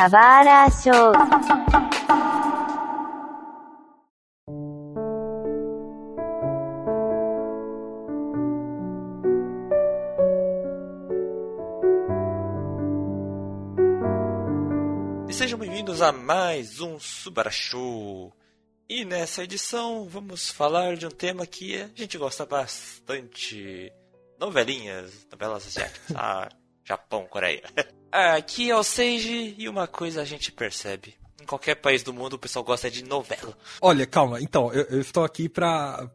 Kawara Show. E sejam bem-vindos a mais um Subara Show. E nessa edição vamos falar de um tema que a gente gosta bastante. Novelinhas, novelas asiáticas. Ah, Japão, Coreia. Aqui é o Seiji e uma coisa a gente percebe. Em qualquer país do mundo o pessoal gosta de novela. Olha, calma, então, eu, eu estou aqui pra,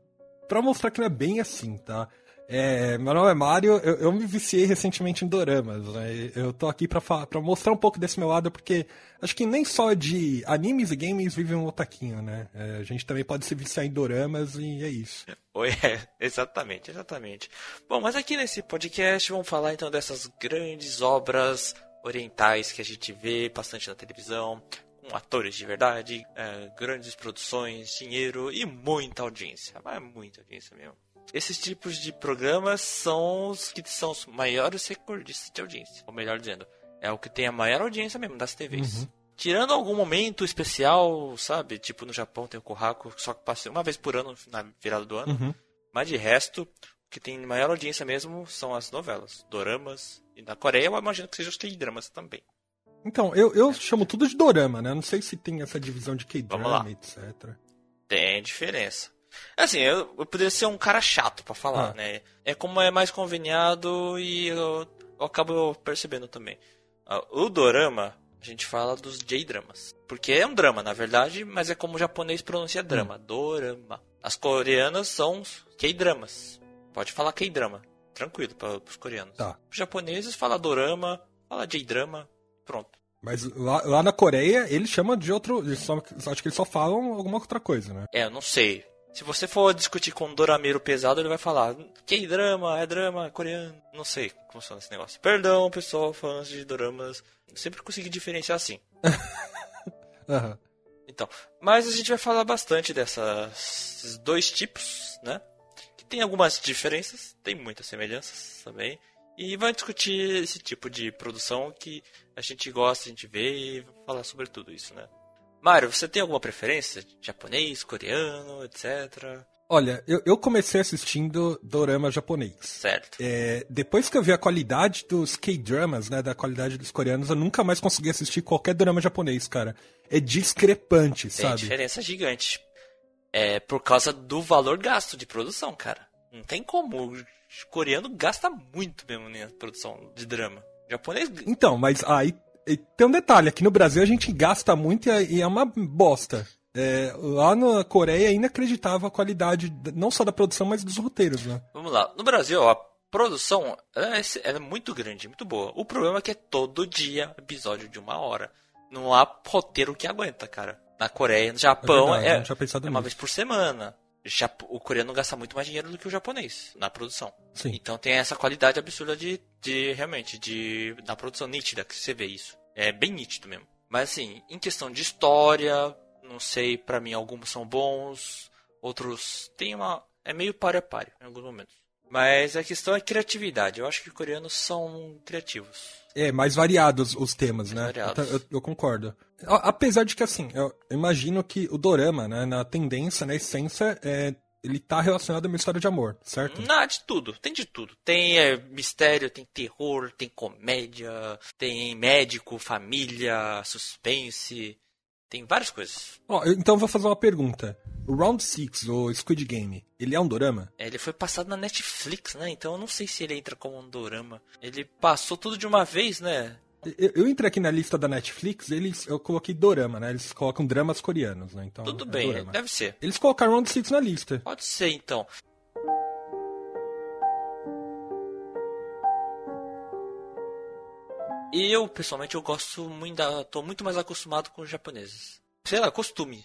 pra mostrar que não é bem assim, tá? É, meu nome é Mário, eu, eu me viciei recentemente em doramas, né? Eu tô aqui pra, pra mostrar um pouco desse meu lado, porque acho que nem só de animes e games vive um otaquinho, né? É, a gente também pode se viciar em doramas e é isso. Oi, é, exatamente, exatamente. Bom, mas aqui nesse podcast vamos falar então dessas grandes obras orientais que a gente vê bastante na televisão, com atores de verdade, é, grandes produções, dinheiro e muita audiência. Mas muita audiência mesmo. Esses tipos de programas são os que são os maiores recordistas de audiência. Ou melhor dizendo, é o que tem a maior audiência mesmo das TVs. Tirando algum momento especial, sabe? Tipo no Japão tem o Kohaku, só que passa uma vez por ano na virada do ano. Uhum. Mas de resto, o que tem maior audiência mesmo são as novelas, doramas. E na Coreia eu imagino que sejam os K-dramas também. Então, eu, eu chamo tudo de dorama, né? Não sei se tem essa divisão de. K-drama, etc. Tem diferença. Assim, eu, eu poderia ser um cara chato pra falar, Ah. né? É como é mais conveniado e eu, eu acabo percebendo também. Ah, O dorama, a gente fala dos J-dramas. Porque é um drama, na verdade, mas é como o japonês pronuncia drama. Dorama. As coreanas são os K-dramas. Pode falar K-drama. Tranquilo para os coreanos. Tá. Os japoneses falam dorama, fala J-drama, pronto. Mas lá, lá na Coreia, eles chamam de outro. Eles só, acho que eles só falam alguma outra coisa, né? É, eu não sei. Se você for discutir com um dorameiro pesado, ele vai falar que drama, é drama, coreano. Não sei como funciona esse negócio. Perdão, pessoal, fãs de doramas. Eu sempre consegui diferenciar assim. Aham. Então, mas a gente vai falar bastante desses dois tipos, né? Que tem algumas diferenças, tem muitas semelhanças também. E vai discutir esse tipo de produção que a gente gosta, a gente vê e falar sobre tudo isso, né? Mário, você tem alguma preferência? Japonês, coreano, etc? Olha, eu, eu comecei assistindo dorama japonês. Certo. É, depois que eu vi a qualidade dos K-dramas, né, da qualidade dos coreanos, eu nunca mais consegui assistir qualquer drama japonês, cara. É discrepante, Tem sabe? diferença gigante. É por causa do valor gasto de produção, cara. Não tem como. O coreano gasta muito mesmo na produção de drama. O japonês. Então, mas aí tem um detalhe, aqui no Brasil a gente gasta muito e é, é uma bosta. É, lá na Coreia é inacreditável a qualidade, não só da produção, mas dos roteiros, né? Vamos lá. No Brasil, a produção é, é muito grande, muito boa. O problema é que é todo dia episódio de uma hora. Não há roteiro que aguenta, cara. Na Coreia, no Japão, verdade, é, tinha pensado é uma vez por semana. O coreano gasta muito mais dinheiro do que o japonês na produção. Sim. Então tem essa qualidade absurda de, de realmente, de da produção nítida que você vê isso. É bem nítido mesmo. Mas assim, em questão de história, não sei, pra mim alguns são bons, outros tem uma é meio páreo a páreo em alguns momentos. Mas a questão é criatividade. Eu acho que os coreanos são criativos. É, mais variados os temas, né? variados. Eu, eu- concordo. Apesar de que, assim, eu imagino que o dorama, né, na tendência, na essência, é, ele tá relacionado a uma história de amor, certo? Não, de tudo, tem de tudo. Tem é, mistério, tem terror, tem comédia, tem médico, família, suspense, tem várias coisas. Ó, eu- então eu vou fazer uma pergunta. O Round 6, o Squid Game, ele é um dorama? É, Ele foi passado na Netflix, né? Então eu não sei se ele entra como um dorama. Ele passou tudo de uma vez, né? Eu, eu entrei aqui na lista da Netflix, eles, eu coloquei dorama, né? Eles colocam dramas coreanos, né? Então, Tudo é bem, dorama. deve ser. Eles colocaram Round 6 na lista. Pode ser então. E eu, pessoalmente, eu gosto muito da. tô muito mais acostumado com os japoneses. Sei lá, costume.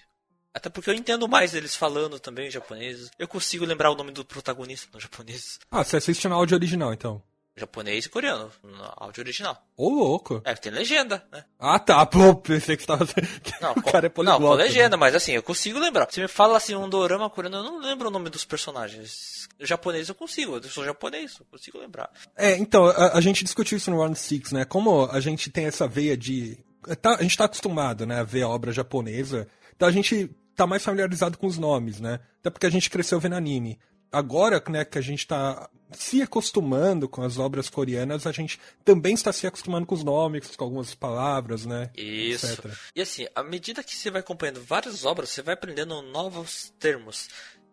Até porque eu entendo mais eles falando também em japonês. Eu consigo lembrar o nome do protagonista no japonês. Ah, você assiste no áudio original, então. Japonês e coreano, no áudio original. Ô, louco. É, tem legenda, né? Ah, tá. Pô, pensei que você tava... Não, o cara é não, poliglota. com né? legenda, mas assim, eu consigo lembrar. Você me fala assim, um dorama coreano, eu não lembro o nome dos personagens. O japonês eu consigo, eu sou japonês, eu consigo lembrar. É, então, a, a gente discutiu isso no Round 6, né? Como a gente tem essa veia de tá, a gente tá acostumado, né, a ver a obra japonesa, então a gente tá mais familiarizado com os nomes, né? Até porque a gente cresceu vendo anime. Agora, né, que a gente tá se acostumando com as obras coreanas, a gente também está se acostumando com os nomes, com algumas palavras, né? Isso. Etc. E assim, à medida que você vai acompanhando várias obras, você vai aprendendo novos termos.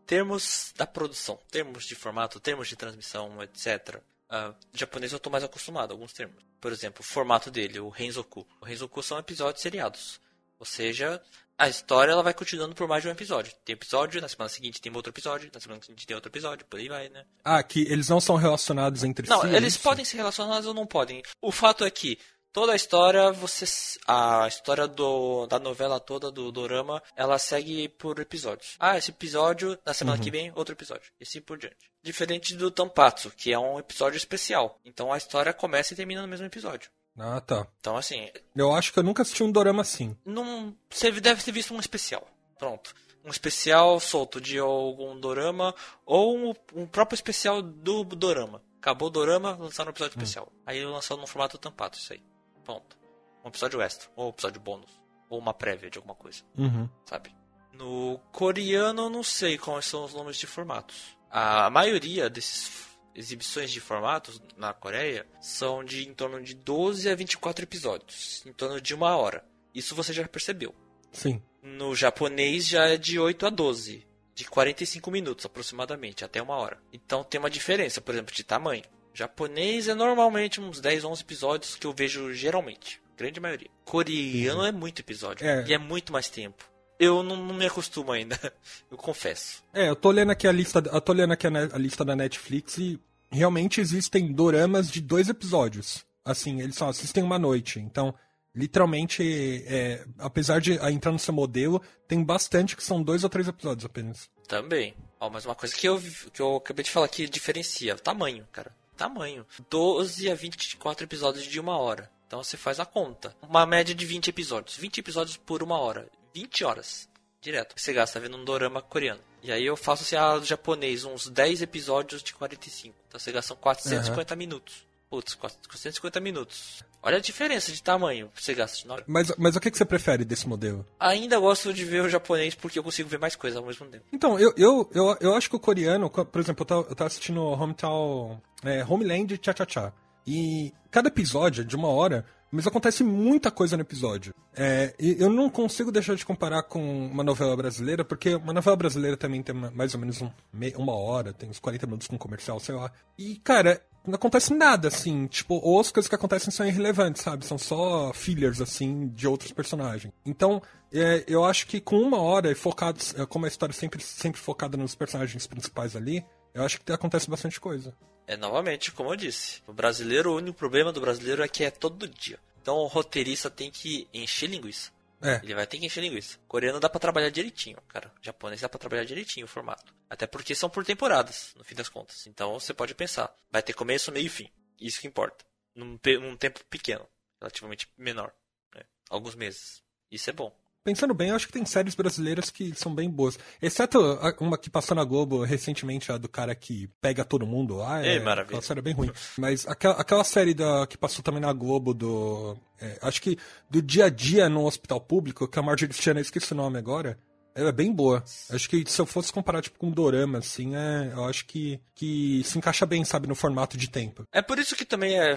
Termos da produção, termos de formato, termos de transmissão, etc. Uh, japonês eu estou mais acostumado, alguns termos. Por exemplo, o formato dele, o Renzoku. O Renzoku são episódios seriados. Ou seja, a história ela vai continuando por mais de um episódio. Tem episódio, na semana seguinte tem outro episódio, na semana seguinte tem outro episódio, por aí vai, né? Ah, que eles não são relacionados entre não, si? Não, eles é podem ser relacionados ou não podem. O fato é que toda a história, você a história do, da novela toda do dorama, ela segue por episódios. Ah, esse episódio, na semana uhum. que vem, outro episódio. E assim por diante. Diferente do Tampatsu, que é um episódio especial. Então a história começa e termina no mesmo episódio. Ah, tá. Então, assim. Eu acho que eu nunca assisti um dorama assim. Não, você deve ter visto um especial. Pronto. Um especial solto de algum dorama ou um, um próprio especial do dorama. Acabou o dorama, lançaram um episódio hum. especial. Aí lançaram no formato tampado, isso aí. Pronto. Um episódio extra, ou um episódio bônus, ou uma prévia de alguma coisa. Uhum. Sabe? No coreano, eu não sei quais são os nomes de formatos. A maioria desses exibições de formatos na Coreia são de em torno de 12 a 24 episódios, em torno de uma hora. Isso você já percebeu. Sim. No japonês já é de 8 a 12, de 45 minutos aproximadamente, até uma hora. Então tem uma diferença, por exemplo, de tamanho. O japonês é normalmente uns 10, 11 episódios que eu vejo geralmente, grande maioria. Coreano é muito episódio é. e é muito mais tempo eu não, não, me acostumo ainda, eu confesso. É, eu tô olhando aqui a lista, eu tô olhando aqui a, a, lista da Netflix e realmente existem doramas de dois episódios. Assim, eles só assistem uma noite. Então, literalmente, é, apesar de entrar no seu modelo, tem bastante que são dois ou três episódios apenas. Também. Ó, mas uma coisa que eu, que eu acabei de falar que diferencia, tamanho, cara. Tamanho. 12 a 24 episódios de uma hora. Então você faz a conta. Uma média de 20 episódios. 20 episódios por uma hora. 20 horas. Direto. Você gasta vendo um dorama coreano. E aí eu faço assim, a japonês, uns 10 episódios de 45. Então você gasta 450 uhum. minutos. Putz, 450 minutos. Olha a diferença de tamanho que você gasta hora. Mas, mas o que, que você prefere desse modelo? Ainda gosto de ver o japonês porque eu consigo ver mais coisas ao mesmo tempo. Então, eu, eu, eu, eu acho que o coreano, por exemplo, eu tava, eu tava assistindo Hometown, é, Homeland Cha Cha Cha. E cada episódio de uma hora mas acontece muita coisa no episódio. É, eu não consigo deixar de comparar com uma novela brasileira, porque uma novela brasileira também tem mais ou menos um, uma hora, tem uns 40 minutos com comercial, sei lá. E, cara, não acontece nada, assim. Tipo, ou as coisas que acontecem são irrelevantes, sabe? São só fillers, assim, de outros personagens. Então, é, eu acho que com uma hora, focado, é, como a história sempre, sempre focada nos personagens principais ali, eu acho que acontece bastante coisa. É novamente, como eu disse, o brasileiro, o único problema do brasileiro é que é todo dia. Então o roteirista tem que encher linguiça. É. Ele vai ter que encher linguiça. Coreano dá pra trabalhar direitinho, cara. Japonês dá pra trabalhar direitinho o formato. Até porque são por temporadas, no fim das contas. Então você pode pensar, vai ter começo, meio e fim. Isso que importa. Num, num tempo pequeno, relativamente menor. Né? Alguns meses. Isso é bom. Pensando bem, eu acho que tem séries brasileiras que são bem boas. Exceto uma que passou na Globo recentemente, a do cara que pega todo mundo lá. É, maravilha. Aquela série é bem ruim. Mas aquela, aquela série da, que passou também na Globo do. É, acho que do dia a dia no hospital público, que a Marjorie Chan, esqueci o nome agora. Ela é bem boa. Acho que se eu fosse comparar tipo, com um dorama, assim, é, eu acho que, que se encaixa bem, sabe, no formato de tempo. É por isso que também é,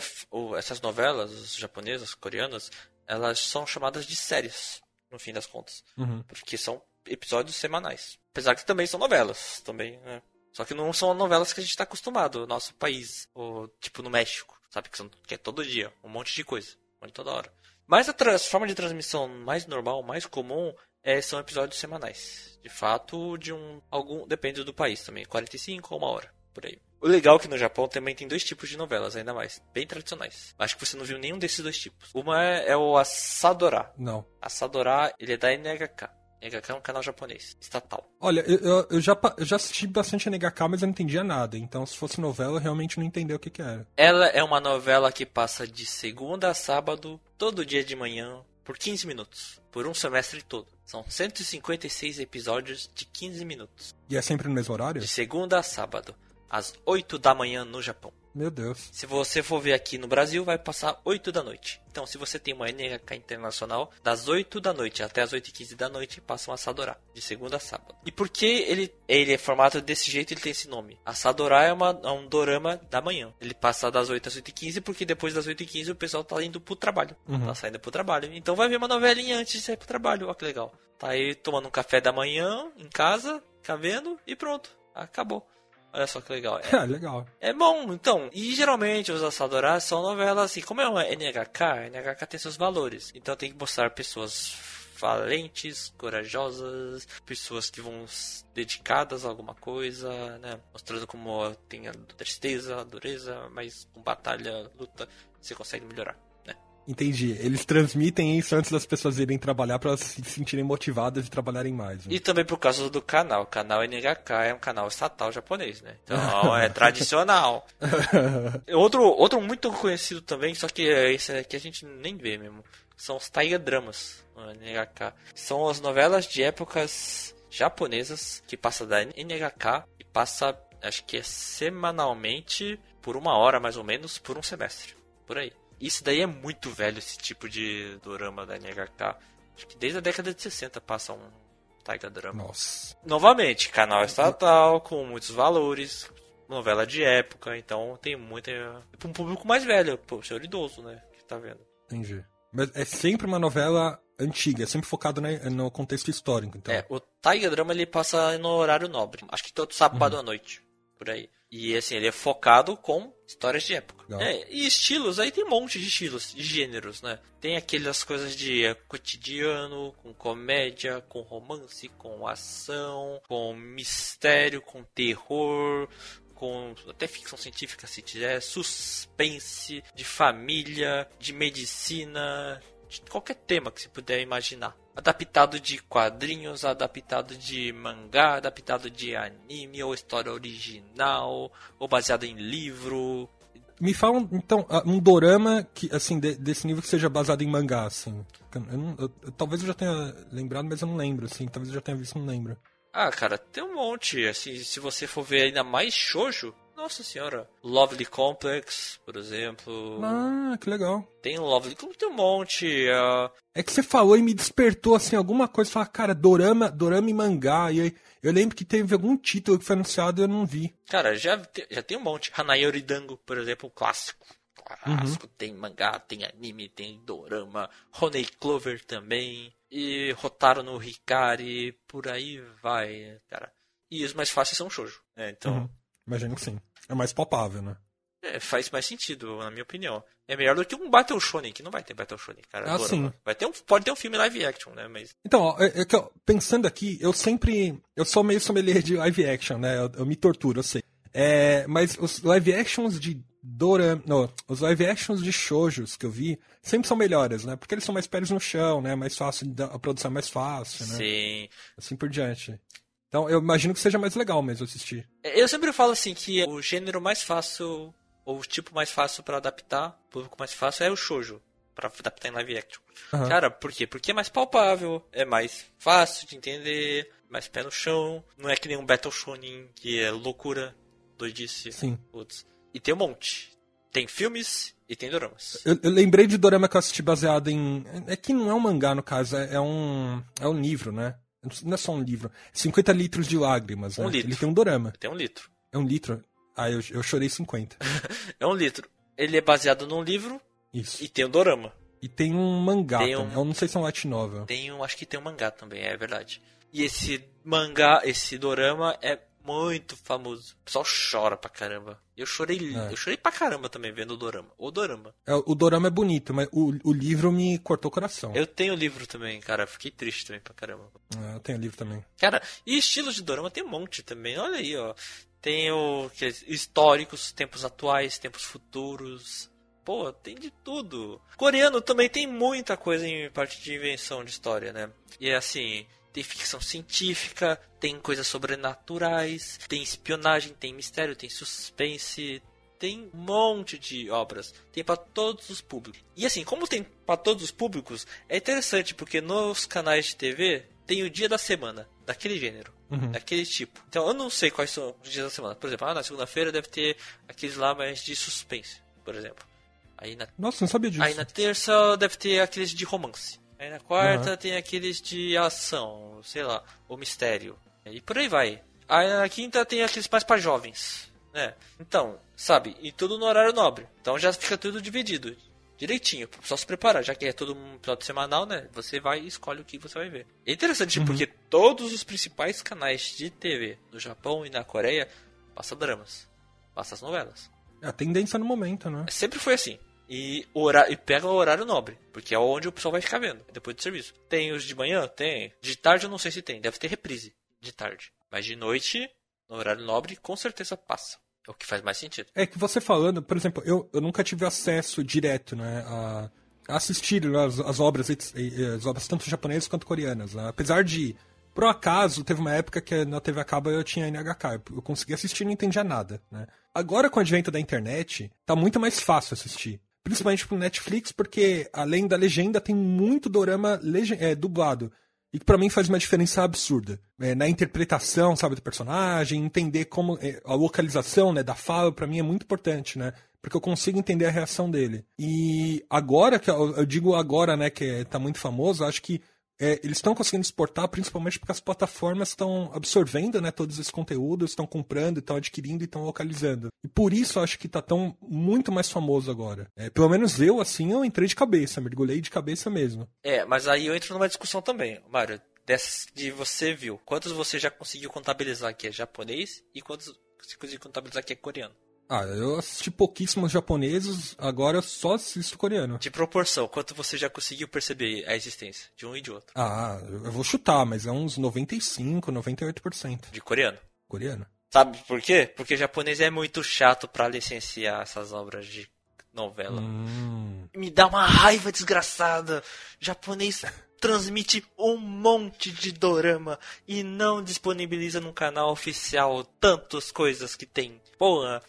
essas novelas japonesas, coreanas, elas são chamadas de séries no fim das contas. Uhum. Porque são episódios semanais. Apesar que também são novelas, também, né? Só que não são novelas que a gente está acostumado no nosso país, ou tipo no México, sabe? Que, são, que é todo dia, um monte de coisa, um monte toda hora. Mas a forma de transmissão mais normal, mais comum, é, são episódios semanais. De fato, de um. algum Depende do país também, 45 ou uma hora, por aí. O legal é que no Japão também tem dois tipos de novelas, ainda mais, bem tradicionais. Acho que você não viu nenhum desses dois tipos. Uma é, é o Asadora. Não. Asadora, ele é da NHK. NHK é um canal japonês, estatal. Olha, eu, eu, já, eu já assisti bastante NHK, mas eu não entendia nada. Então, se fosse novela, eu realmente não entendia o que, que era. Ela é uma novela que passa de segunda a sábado, todo dia de manhã, por 15 minutos. Por um semestre todo. São 156 episódios de 15 minutos. E é sempre no mesmo horário? De segunda a sábado às 8 da manhã no Japão. Meu Deus. Se você for ver aqui no Brasil, vai passar 8 da noite. Então, se você tem uma NHK internacional, das 8 da noite até as 8 e 15 da noite, passa um Assadorá, de segunda a sábado. E por que ele, ele é formado desse jeito ele tem esse nome? Assadorá é, uma, é um dorama da manhã. Ele passa das 8 às 8 e 15, porque depois das 8 e 15 o pessoal tá indo pro trabalho. Uhum. Tá saindo pro trabalho. Então vai ver uma novelinha antes de sair pro trabalho. Ó que legal. Tá aí tomando um café da manhã em casa, fica vendo e pronto. Acabou. Olha só que legal. É, legal. é bom, então. E geralmente os Assadorás são novelas assim. Como é uma NHK, NHK tem seus valores. Então tem que mostrar pessoas valentes, corajosas, pessoas que vão dedicadas a alguma coisa, né? Mostrando como tem a tristeza, a dureza, mas com batalha, luta, você consegue melhorar? Entendi. Eles transmitem isso antes das pessoas irem trabalhar pra se sentirem motivadas e trabalharem mais. né? E também por causa do canal. O canal NHK é um canal estatal japonês, né? Então é tradicional. Outro, outro muito conhecido também, só que esse aqui a gente nem vê mesmo. São os Taiga Dramas no NHK. São as novelas de épocas japonesas que passa da NHK e passa, acho que é semanalmente, por uma hora mais ou menos, por um semestre. Por aí. Isso daí é muito velho, esse tipo de dorama da NHK. Acho que desde a década de 60 passa um Taiga Drama. Nossa. Novamente, canal estatal, com muitos valores, novela de época, então tem muita. Pra um público mais velho, pô, senhor idoso, né? Que tá vendo. Entendi. Mas é sempre uma novela antiga, é sempre focado né, no contexto histórico, então. É, o Taiga Drama ele passa no horário nobre. Acho que todo sábado à noite, por aí. E assim, ele é focado com histórias de época. É, e estilos, aí tem um monte de estilos, de gêneros, né? Tem aquelas coisas de é, cotidiano, com comédia, com romance, com ação, com mistério, com terror, com até ficção científica se tiver, suspense, de família, de medicina, de qualquer tema que você puder imaginar. Adaptado de quadrinhos, adaptado de mangá, adaptado de anime, ou história original, ou baseado em livro. Me fala, então, ah, um dorama que, assim, de- desse nível que seja baseado em mangá, assim. Eu não- eu- eu- talvez eu já tenha lembrado, mas eu não lembro, assim. Talvez eu já tenha visto, não lembro. Ah, cara, tem um monte. Assim, se você for ver ainda mais shoujo, nossa senhora. Lovely Complex, por exemplo. Ah, que legal. Tem Lovely Complex, tem um monte. ah, É que você falou e me despertou, assim, alguma coisa. Falar, cara, dorama, dorama e mangá. E aí, eu lembro que teve algum título que foi anunciado e eu não vi. Cara, já, te- já tem um monte. Hanayori Dango, por exemplo, um clássico. Clássico. Tem mangá, tem anime, tem dorama. Honey Clover também. E Rotaro no Hikari. Por aí vai, cara. E os mais fáceis são shoujo. É, então, Uhum. Imagino que sim. É mais palpável, né? é, faz mais sentido, na minha opinião. É melhor do que um Battle Shonen, que não vai ter Battle Shonen, cara. Ah, sim. Vai ter um, pode ter um filme live action, né? Mas Então, ó, é, é pensando aqui, eu sempre. Eu sou meio sommelier de live action, né? Eu, eu me torturo, eu sei. É, mas os live actions de Dorama. Não, os live actions de shoujos que eu vi sempre são melhores, né? Porque eles são mais pés no chão, né? Mais fácil, a produção é mais fácil, né? sim. Assim por diante. Então, eu imagino que seja mais legal mesmo assistir. Eu sempre falo assim que o gênero mais fácil, ou o tipo mais fácil pra adaptar, o público mais fácil é o shoujo, Pra adaptar em live action. Aham. Cara, por quê? Porque é mais palpável, é mais fácil de entender, mais pé no chão, não é que nem um Battle Shonen que é loucura, doidice, Sim. putz. E tem um monte. Tem filmes e tem doramas. Eu, eu lembrei de Dorama que eu assisti baseado em. É que não é um mangá, no caso, é, é um. É um livro, né? Não é só um livro. 50 litros de lágrimas, né? Um litro. Ele tem um dorama. Tem um litro. É um litro. Ah, eu, eu chorei 50. É um litro. Ele é baseado num livro Isso. e tem um dorama. E tem um mangá Tem um-. Eu não sei se é um light novel. Tem um, acho que tem um mangá também, é verdade. E esse mangá, esse dorama é muito famoso. O pessoal chora pra caramba. Eu chorei, É. eu chorei pra caramba também vendo o dorama. O dorama. É, o dorama é bonito, mas o, o livro me cortou o coração. Eu tenho o livro também, cara. Fiquei triste também pra caramba. É, eu tenho livro também. Cara, e estilos de dorama tem um monte também. Olha aí, ó. Tem o que é históricos, tempos atuais, tempos futuros. Pô, tem de tudo. Coreano também tem muita coisa em parte de invenção de história, né? E é assim, tem ficção científica, tem coisas sobrenaturais, tem espionagem, tem mistério, tem suspense, tem um monte de obras. Tem pra todos os públicos. E assim, como tem pra todos os públicos, é interessante porque nos canais de TV tem o dia da semana daquele gênero. Uhum. Daquele tipo. Então eu não sei quais são os dias da semana. Por exemplo, ah, na segunda-feira deve ter aqueles lá mais de suspense, por exemplo. Aí na... Nossa, não sabia disso. Aí na terça deve ter aqueles de romance. Aí na quarta uhum. tem aqueles de ação, sei lá, ou mistério. E por aí vai. Aí na quinta tem aqueles mais para jovens, né? Então, sabe? E tudo no horário nobre. Então já fica tudo dividido direitinho, só se preparar, já que é todo um episódio semanal, né? Você vai e escolhe o que você vai ver. É interessante uhum. porque todos os principais canais de TV no Japão e na Coreia passam dramas, passam as novelas. É a tendência no momento, né? Sempre foi assim. E, e pega o horário nobre, porque é onde o pessoal vai ficar vendo, depois do serviço. Tem os de manhã? Tem. De tarde eu não sei se tem, deve ter reprise de tarde. Mas de noite, no horário nobre, com certeza passa. É o que faz mais sentido. É que você falando, por exemplo, eu, eu nunca tive acesso direto, né, a, assistir as, as obras, as obras tanto japonesas quanto coreanas. Né? Apesar de, por acaso, teve uma época que na TV acaba eu tinha NHK, eu conseguia assistir e não entendia nada, né? Agora com o advento da internet, tá muito mais fácil assistir. Principalmente pro Netflix, porque além da legenda tem muito dorama é, dublado. E que pra mim faz uma diferença absurda. É, na interpretação, sabe, do personagem, entender como. É, a localização, né, da fala, para mim é muito importante, né? Porque eu consigo entender a reação dele. E agora, que eu, eu digo agora, né, que tá muito famoso, acho que é, eles estão conseguindo exportar principalmente porque as plataformas estão absorvendo né, todos esses conteúdos, estão comprando, estão adquirindo e estão localizando. E por isso eu acho que está tão muito mais famoso agora. É, pelo menos eu, assim, eu entrei de cabeça, mergulhei de cabeça mesmo. É, mas aí eu entro numa discussão também, Mário. De você viu, quantos você já conseguiu contabilizar que é japonês e quantos você conseguiu contabilizar que é coreano? Ah, eu assisti pouquíssimos japoneses, agora eu só assisto coreano. De proporção, quanto você já conseguiu perceber a existência de um e de outro? Ah, eu vou chutar, mas é uns 95, 98%. De coreano? Coreano. Sabe por quê? Porque japonês é muito chato para licenciar essas obras de novela. Hum. Me dá uma raiva desgraçada. Japonês transmite um monte de dorama e não disponibiliza no canal oficial tantas coisas que tem. Porra,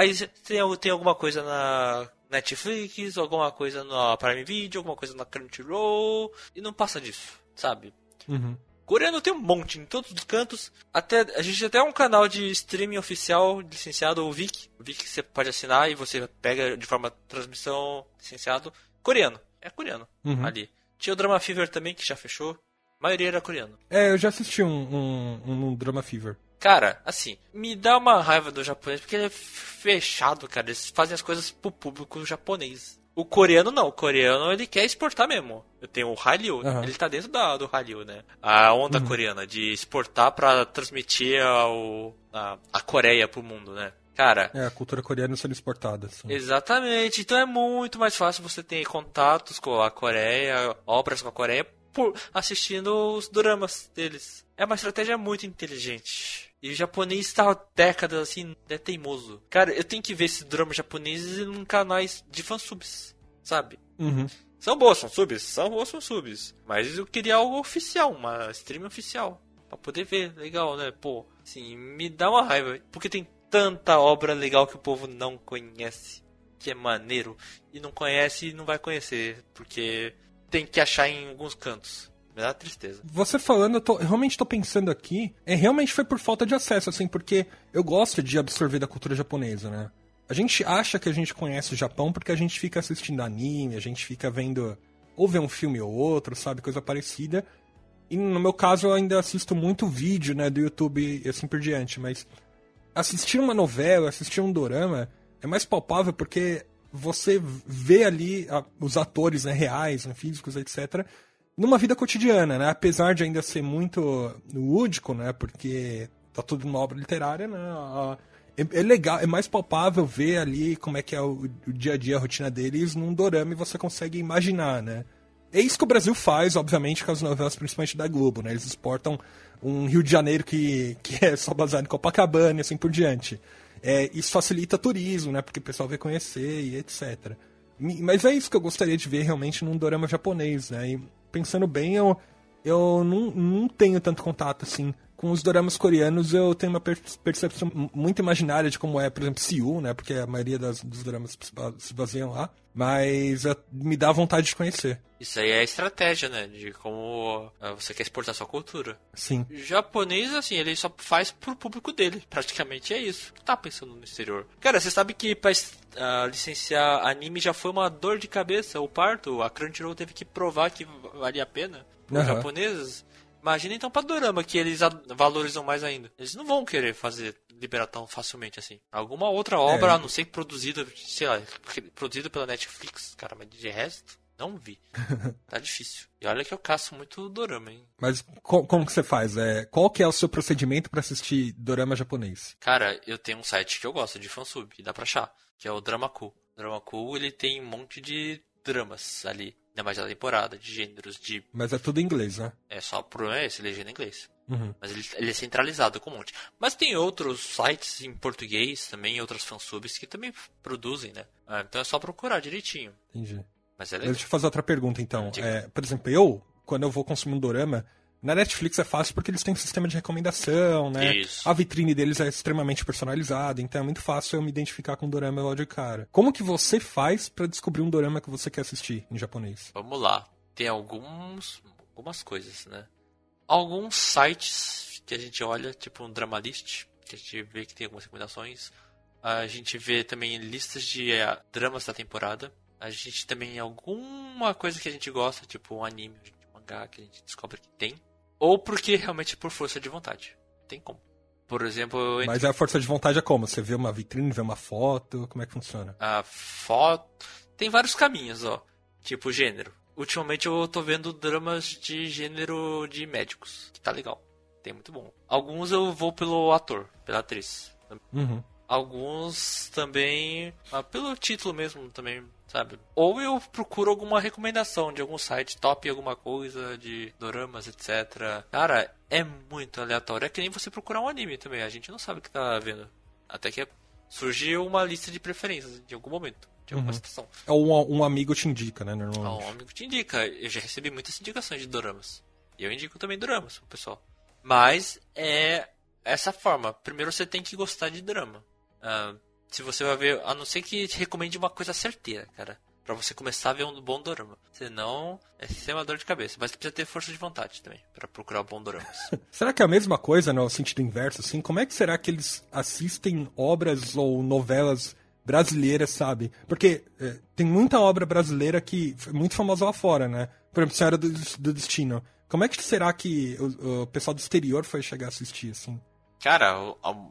Aí tem, tem alguma coisa na Netflix, alguma coisa na Prime Video, alguma coisa na Crunchyroll, e não passa disso, sabe? Uhum. Coreano tem um monte em todos os cantos. Até a gente até um canal de streaming oficial licenciado, o Viki. O Viki você pode assinar e você pega de forma transmissão licenciado coreano. É coreano uhum. ali. Tinha o Drama Fever também que já fechou. A maioria era coreano. É, eu já assisti um, um, um Drama Fever. Cara, assim, me dá uma raiva do japonês porque ele é fechado, cara. Eles fazem as coisas pro público japonês. O coreano não, o coreano ele quer exportar mesmo. Eu tenho o Hallyu, uhum. ele tá dentro da, do Hallyu, né? A onda uhum. coreana de exportar para transmitir ao, a, a Coreia pro mundo, né? Cara. É, a cultura coreana sendo exportada. Assim. Exatamente. Então é muito mais fácil você ter contatos com a Coreia, obras com a Coreia, por assistindo os dramas deles. É uma estratégia muito inteligente. E o japonês está décadas assim, é teimoso. Cara, eu tenho que ver esses dramas japoneses em canais de fansubs, sabe? Uhum. São boas fansubs? São boas fansubs. Mas eu queria algo oficial, uma stream oficial. Pra poder ver, legal, né? Pô, assim, me dá uma raiva. Porque tem tanta obra legal que o povo não conhece. Que é maneiro. E não conhece e não vai conhecer. Porque tem que achar em alguns cantos. Me dá tristeza. Você falando, eu, tô, eu realmente tô pensando aqui, é realmente foi por falta de acesso, assim, porque eu gosto de absorver da cultura japonesa, né? A gente acha que a gente conhece o Japão porque a gente fica assistindo anime, a gente fica vendo ou vê um filme ou outro, sabe, coisa parecida. E no meu caso eu ainda assisto muito vídeo, né, do YouTube e assim por diante, mas assistir uma novela, assistir um dorama é mais palpável porque você vê ali a, os atores né, reais, né, físicos, etc numa vida cotidiana, né? Apesar de ainda ser muito lúdico, né? Porque tá tudo numa obra literária, né? É, é, legal, é mais palpável ver ali como é que é o, o, dia a dia, a rotina deles num dorama e você consegue imaginar, né? É isso que o Brasil faz, obviamente, com as novelas, principalmente da Globo, né? Eles exportam um Rio de Janeiro que, que é só baseado em Copacabana e assim por diante. É, isso facilita turismo, né? Porque o pessoal vai conhecer e etc. Mas é isso que eu gostaria de ver realmente num dorama japonês, né? E pensando bem, eu, eu não, não tenho tanto contato assim com os doramas coreanos eu tenho uma percepção muito imaginária de como é, por exemplo, Seul, né? Porque a maioria das, dos doramas se baseiam lá. Mas me dá vontade de conhecer. Isso aí é a estratégia, né? De como ah, você quer exportar sua cultura. Sim. O japonês, assim, ele só faz pro público dele. Praticamente é isso. Tá pensando no exterior. Cara, você sabe que pra uh, licenciar anime já foi uma dor de cabeça, o parto. A Crunchyroll teve que provar que valia a pena. Os uhum. japoneses Imagina então pra Dorama, que eles valorizam mais ainda. Eles não vão querer fazer liberar tão facilmente assim. Alguma outra obra, é. a não ser produzida, sei lá, produzida pela Netflix, cara, mas de resto, não vi. tá difícil. E olha que eu caço muito dorama, hein? Mas co como que você faz? É, qual que é o seu procedimento para assistir dorama japonês? Cara, eu tenho um site que eu gosto de fansub, e dá pra achar, que é o Dramaku. Dramaku, ele tem um monte de dramas ali. Ainda mais da temporada, de gêneros, de. Mas é tudo em inglês, né? É só o problema é esse, legenda em inglês. Uhum. Mas ele, ele, é centralizado com um monte. Mas tem outros sites em português também, outras fansubs que também produzem, né? Ah, então é só procurar direitinho. Entendi. Mas é legal. Deixa eu fazer outra pergunta então. É, por exemplo, eu, quando eu vou consumir um dorama, na Netflix é fácil porque eles têm um sistema de recomendação, né? Isso. A vitrine deles é extremamente personalizada, então é muito fácil eu me identificar com um dorama logo de cara. Como que você faz para descobrir um dorama que você quer assistir em japonês? Vamos lá. Tem alguns algumas coisas, né? Alguns sites que a gente olha, tipo um Dramalist, que a gente vê que tem algumas recomendações. A gente vê também listas de é, dramas da temporada. A gente também alguma coisa que a gente gosta, tipo um anime, um mangá que a gente descobre que tem. Ou porque realmente por força de vontade. Tem como. Por exemplo. Mas a força de vontade é como? Você vê uma vitrine, vê uma foto? Como é que funciona? A foto. Tem vários caminhos, ó. Tipo gênero. Ultimamente eu tô vendo dramas de gênero de médicos. Que tá legal. Tem muito bom. Alguns eu vou pelo ator, pela atriz. Uhum. Alguns também. Ah, pelo título mesmo também sabe? Ou eu procuro alguma recomendação de algum site top, alguma coisa de doramas, etc. Cara, é muito aleatório. É que nem você procurar um anime também. A gente não sabe o que tá vendo. Até que surgiu uma lista de preferências de algum momento. De alguma uhum. situação. É um, um amigo te indica, né? Normalmente. um amigo te indica. Eu já recebi muitas indicações de doramas. E eu indico também doramas pro pessoal. Mas é essa forma. Primeiro você tem que gostar de drama. Uh, se você vai ver, a não ser que te recomende uma coisa certeira, cara. Pra você começar a ver um bom dorama. Senão, é ser uma dor de cabeça. Mas precisa ter força de vontade também, para procurar um bom dorama. será que é a mesma coisa no sentido inverso, assim? Como é que será que eles assistem obras ou novelas brasileiras, sabe? Porque é, tem muita obra brasileira que é muito famosa lá fora, né? Por exemplo, Senhora do, do Destino. Como é que será que o, o pessoal do exterior foi chegar a assistir, assim? Cara,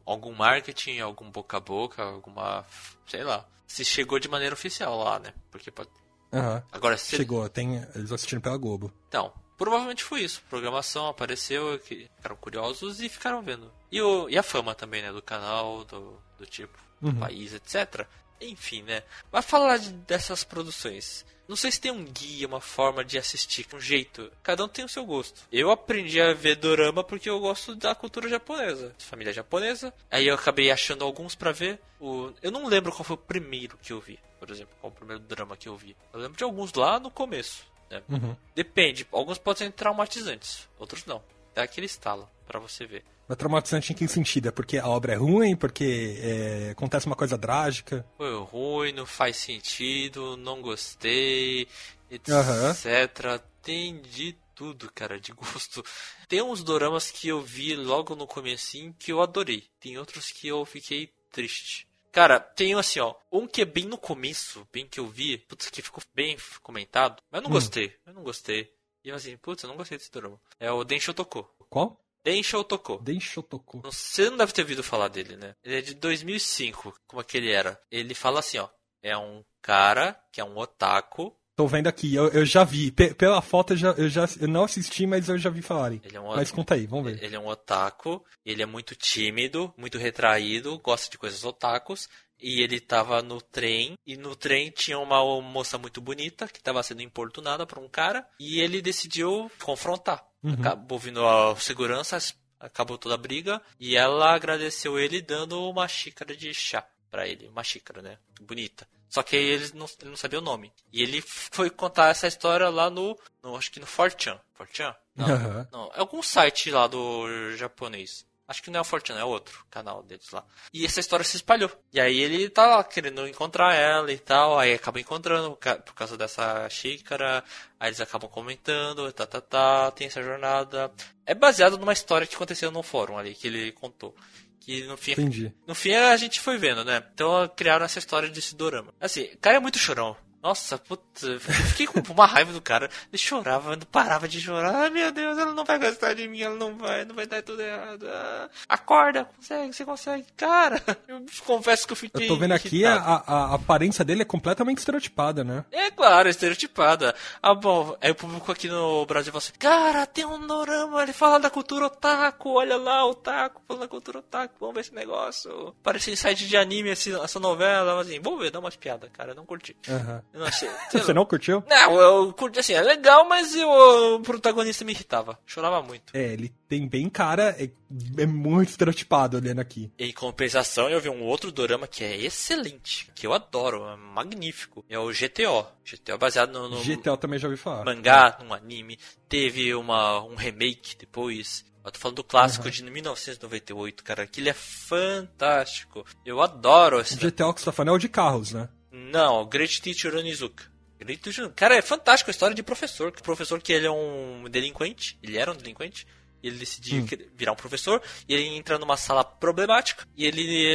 algum marketing, algum boca a boca, alguma. sei lá. Se chegou de maneira oficial lá, né? Porque pode. Uhum. Agora se... Chegou, tem. Eles assistiram pela Globo. Então, provavelmente foi isso. Programação apareceu, que ficaram curiosos e ficaram vendo. E, o, e a fama também, né? Do canal, do, do tipo, do uhum. país, etc. Enfim, né? Vai falar de, dessas produções. Não sei se tem um guia, uma forma de assistir, um jeito. Cada um tem o seu gosto. Eu aprendi a ver dorama porque eu gosto da cultura japonesa, família japonesa. Aí eu acabei achando alguns para ver. O... Eu não lembro qual foi o primeiro que eu vi, por exemplo, qual o primeiro drama que eu vi. Eu lembro de alguns lá no começo. Né? Uhum. Depende. Alguns podem ser traumatizantes, outros não. Dá aquele estalo para você ver. Mas traumatizante em que sentido? É porque a obra é ruim? Porque é, acontece uma coisa trágica? Foi ruim, não faz sentido, não gostei, etc. Uhum. Tem de tudo, cara, de gosto. Tem uns doramas que eu vi logo no comecinho que eu adorei. Tem outros que eu fiquei triste. Cara, tem assim, ó. Um que é bem no começo, bem que eu vi, putz, que ficou bem comentado, mas eu não hum. gostei. Eu não gostei. E eu assim, putz, eu não gostei desse dorama. É o Densho Toko. Qual? Densho Toko. Densho Toko. Você não deve ter ouvido falar dele, né? Ele é de 2005, como é que ele era. Ele fala assim, ó. É um cara que é um otaku. Tô vendo aqui, eu, eu já vi. P pela foto eu já, eu já eu não assisti, mas eu já vi falarem. Ele é um mas conta aí, vamos ver. Ele é um otaku, ele é muito tímido, muito retraído, gosta de coisas otakus. E ele tava no trem, e no trem tinha uma moça muito bonita que estava sendo importunada por um cara, e ele decidiu confrontar. Uhum. Acabou vindo a segurança, acabou toda a briga, e ela agradeceu ele dando uma xícara de chá para ele, uma xícara, né? Bonita. Só que ele não, ele não sabia o nome. E ele foi contar essa história lá no, no acho que no 4chan. 4chan? Não, Aham. não, é algum site lá do japonês. Acho que não é o Fortune, é outro canal deles lá. E essa história se espalhou. E aí ele tá lá querendo encontrar ela e tal. Aí acaba encontrando por causa dessa xícara. Aí eles acabam comentando, tá, tá, tá. Tem essa jornada. É baseado numa história que aconteceu no fórum ali, que ele contou. Que no fim, Entendi. no fim a gente foi vendo, né? Então criaram essa história desse dorama. Assim, o cara é muito chorão. Nossa, puta, eu fiquei com uma raiva do cara. Ele chorava, não parava de chorar. Ai meu Deus, ela não vai gostar de mim, ela não vai, não vai dar tudo errado. Ah, acorda, consegue, você consegue. Cara, eu confesso que eu fiquei. Eu tô vendo aqui, a, a, a aparência dele é completamente estereotipada, né? É claro, estereotipada. Ah, bom, aí o público aqui no Brasil fala assim: Cara, tem um dorama, ele fala da cultura otaku, olha lá, otaku, falando da cultura otaku, vamos ver esse negócio. Parece site de anime esse- essa novela, assim, vamos ver, dá umas piadas, cara, não curti. Aham. Eu não achei. Você não curtiu? Não, eu curti assim, é legal, mas eu- o protagonista me irritava, chorava muito. É, ele tem bem cara, é, é muito estereotipado olhando aqui. Em compensação, eu vi um outro dorama que é excelente, que eu adoro, é magnífico. É o GTO. GTO baseado no, no eu também já ouvi falar. mangá, num anime. Teve uma, um remake depois. Eu tô falando do clássico de 1998, cara. Aquilo é fantástico. Eu adoro O esse. GTA que você tá falando é o de carros, né? Não, Great Teacher Onizuka. Great Teacher... Cara, é fantástico a história de professor. O professor que ele é um delinquente. Ele era um delinquente. E ele decidiu que- virar um professor. E ele entra numa sala problemática. E ele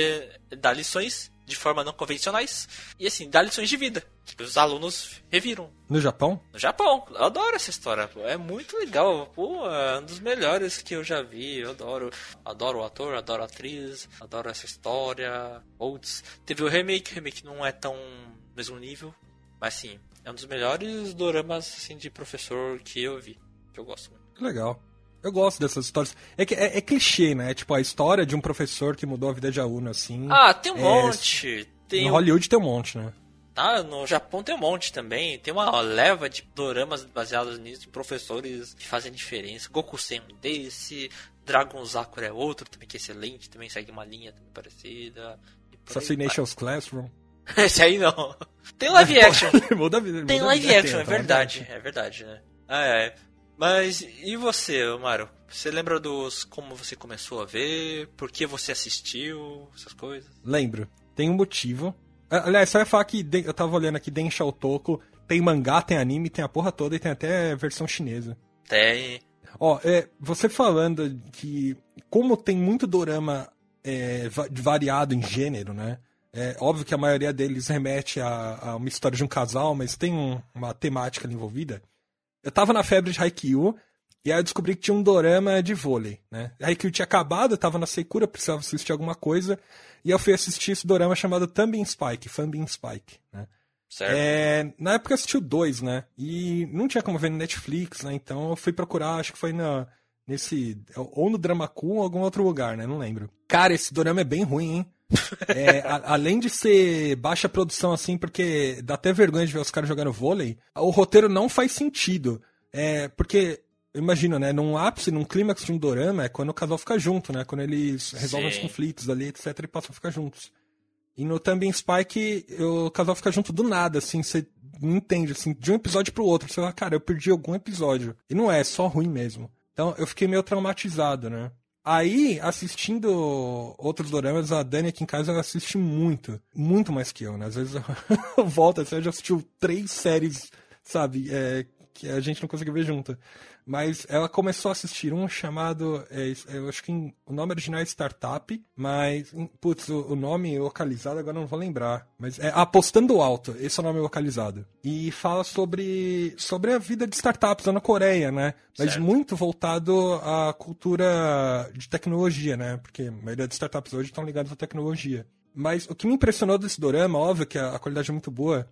eh, dá lições de forma não convencionais. E assim, dá lições de vida. Que os alunos reviram. No Japão? No Japão. Eu adoro essa história. pô. É muito legal. Pô, é um dos melhores que eu já vi. Eu adoro. Adoro o ator, adoro a atriz, adoro essa história. Putz. Teve o remake. O remake não é tão mesmo nível. Mas sim, é um dos melhores doramas assim, de professor que eu vi. Que eu gosto muito. Que legal. Eu gosto dessas histórias. É, que, é, é clichê, né? Tipo, a história de um professor que mudou a vida de aluno, assim. Ah, tem um É, monte. Tem no Hollywood tem um monte, né? Ah, no Japão tem um monte também. Tem uma leva de doramas baseados nisso, de professores que fazem diferença. Goku Sen é um desse, Dragon Sakura é outro também que é excelente, também segue uma linha também parecida. Assassination's Classroom. Esse aí não. Tem live action. muda. Tem muda a live action, é tá, verdade. É verdade, né? Ah, é. Mas e você, Mário? Você lembra dos como você começou a ver? Por que você assistiu? Essas coisas? Lembro. Tem um motivo. Aliás, só ia falar que eu tava olhando aqui Densha Otoko. Tem mangá, tem anime, tem a porra toda e tem até versão chinesa. Tem. Ó, é, você falando que como tem muito dorama é, va- variado em gênero, né? É óbvio que a maioria deles remete a, a uma história de um casal, mas tem um- uma temática ali envolvida. Eu tava na febre de Haikyuu e aí eu descobri que tinha um dorama de vôlei, né? Haikyuu tinha acabado, eu tava na secura, precisava assistir alguma coisa, e eu fui assistir esse dorama chamado Thambin Spike, Thambin Spike, né? Certo? É, na época eu assisti o 2, né? E não tinha como ver no Netflix, né? Então eu fui procurar, acho que foi na, nesse. Ou no Dramaku ou em algum outro lugar, né? Não lembro. Cara, esse dorama é bem ruim, hein? É, a- além de ser baixa produção assim, porque dá até vergonha de ver os caras jogando vôlei, o roteiro não faz sentido. É, porque, eu imagino, né? Num ápice, num clímax de um dorama, é quando o casal fica junto, né? Quando eles resolvem os Sim. conflitos ali, etc, e passam a ficar juntos. E no Também Spike, o casal fica junto do nada, assim, você não entende, assim, de um episódio pro outro. Você fala, cara, eu perdi algum episódio. E não é, é só ruim mesmo. Então eu fiquei meio traumatizado, né? Aí, assistindo outros doramas, a Dani aqui em casa assiste muito. Muito mais que eu, né? Às vezes eu, volto, assim, ela já assistiu três séries, sabe? É, que a gente não conseguiu ver junto. Mas ela começou a assistir um chamado. é, eu acho que em- o nome original é Startup, mas. Putz, o, o nome localizado agora não vou lembrar. Mas é Apostando Alto, esse é o nome localizado. E fala sobre, sobre a vida de startups lá na Coreia, né? Mas Certo. muito voltado à cultura de tecnologia, né? Porque a maioria das startups hoje estão ligadas à tecnologia. Mas o que me impressionou desse dorama, óbvio que a, a qualidade é muito boa,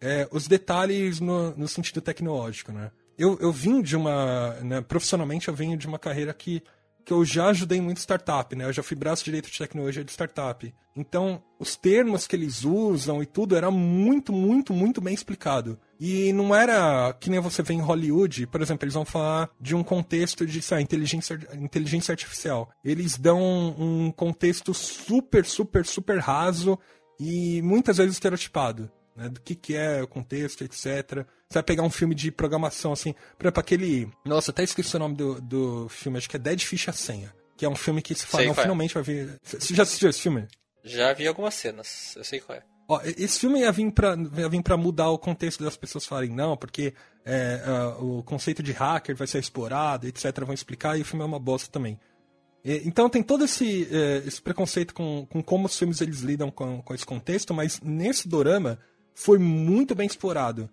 é os detalhes no, no sentido tecnológico, né? Eu, eu vim de uma. né, profissionalmente, eu venho de uma carreira que, que eu já ajudei muito startup, né? Eu já fui braço direito de tecnologia de startup. Então, os termos que eles usam e tudo era muito, muito, muito bem explicado. E não era que nem você vê em Hollywood, por exemplo, eles vão falar de um contexto de sei inteligência, inteligência artificial. Eles dão um contexto super, super, super raso e muitas vezes estereotipado. né? Do que, que é o contexto, etc. Você vai pegar um filme de programação, assim, por exemplo, aquele. Nossa, até esqueci o nome do, do filme, acho que é Dead Fish a Senha. Que é um filme que se fala, Sei não, é. finalmente vai vir. Você já assistiu esse filme? Já vi algumas cenas, eu sei qual é. Ó, esse filme ia vir, pra, ia vir pra mudar o contexto das pessoas falarem não, porque é, ah, o conceito de hacker vai ser explorado, etc. Vão explicar, e o filme é uma bosta também. Então tem todo esse, eh, esse preconceito com, com como os filmes eles lidam com, com esse contexto, mas nesse dorama foi muito bem explorado.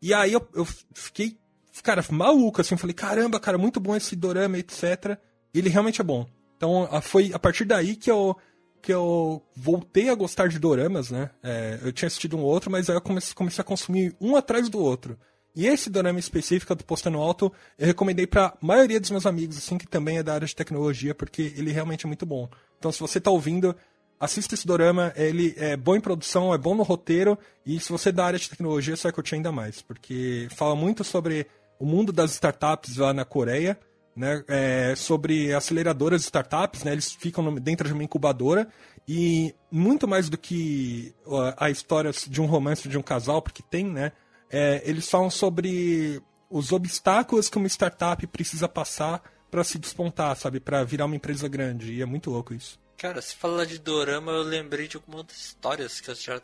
E aí eu, eu fiquei, cara, maluco, assim, eu falei, caramba, cara, muito bom esse dorama, etc. Ele realmente é bom. Então a- foi a partir daí que eu, que eu voltei a gostar de doramas, né? É, eu tinha assistido um outro, mas aí eu comecei, comecei a consumir um atrás do outro. E esse dorama específico do Postando Alto, eu recomendei pra maioria dos meus amigos, assim, que também é da área de tecnologia, porque ele realmente é muito bom. Então, se você tá ouvindo, assista esse dorama, ele é bom em produção, é bom no roteiro, e se você é da área de tecnologia, você vai curtir ainda mais, porque fala muito sobre o mundo das startups lá na Coreia, né, é, sobre aceleradoras de startups, né, eles ficam dentro de uma incubadora e muito mais do que a história de um romance de um casal, porque tem, né, é, eles falam sobre os obstáculos que uma startup precisa passar para se despontar, sabe, para virar uma empresa grande e é muito louco isso. Cara, se falar de dorama, eu lembrei de algumas outras histórias que eu já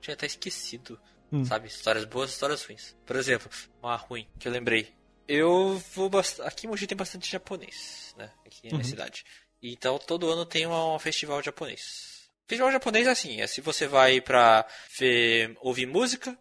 tinha até esquecido. Sabe? Histórias boas histórias ruins. Por exemplo, uma ruim que eu lembrei. Eu vou bast... Aqui em Mogi tem bastante japonês, né? Aqui na cidade. Então todo ano tem um, um festival japonês. Festival japonês é assim, é se você vai pra ver, ouvir música,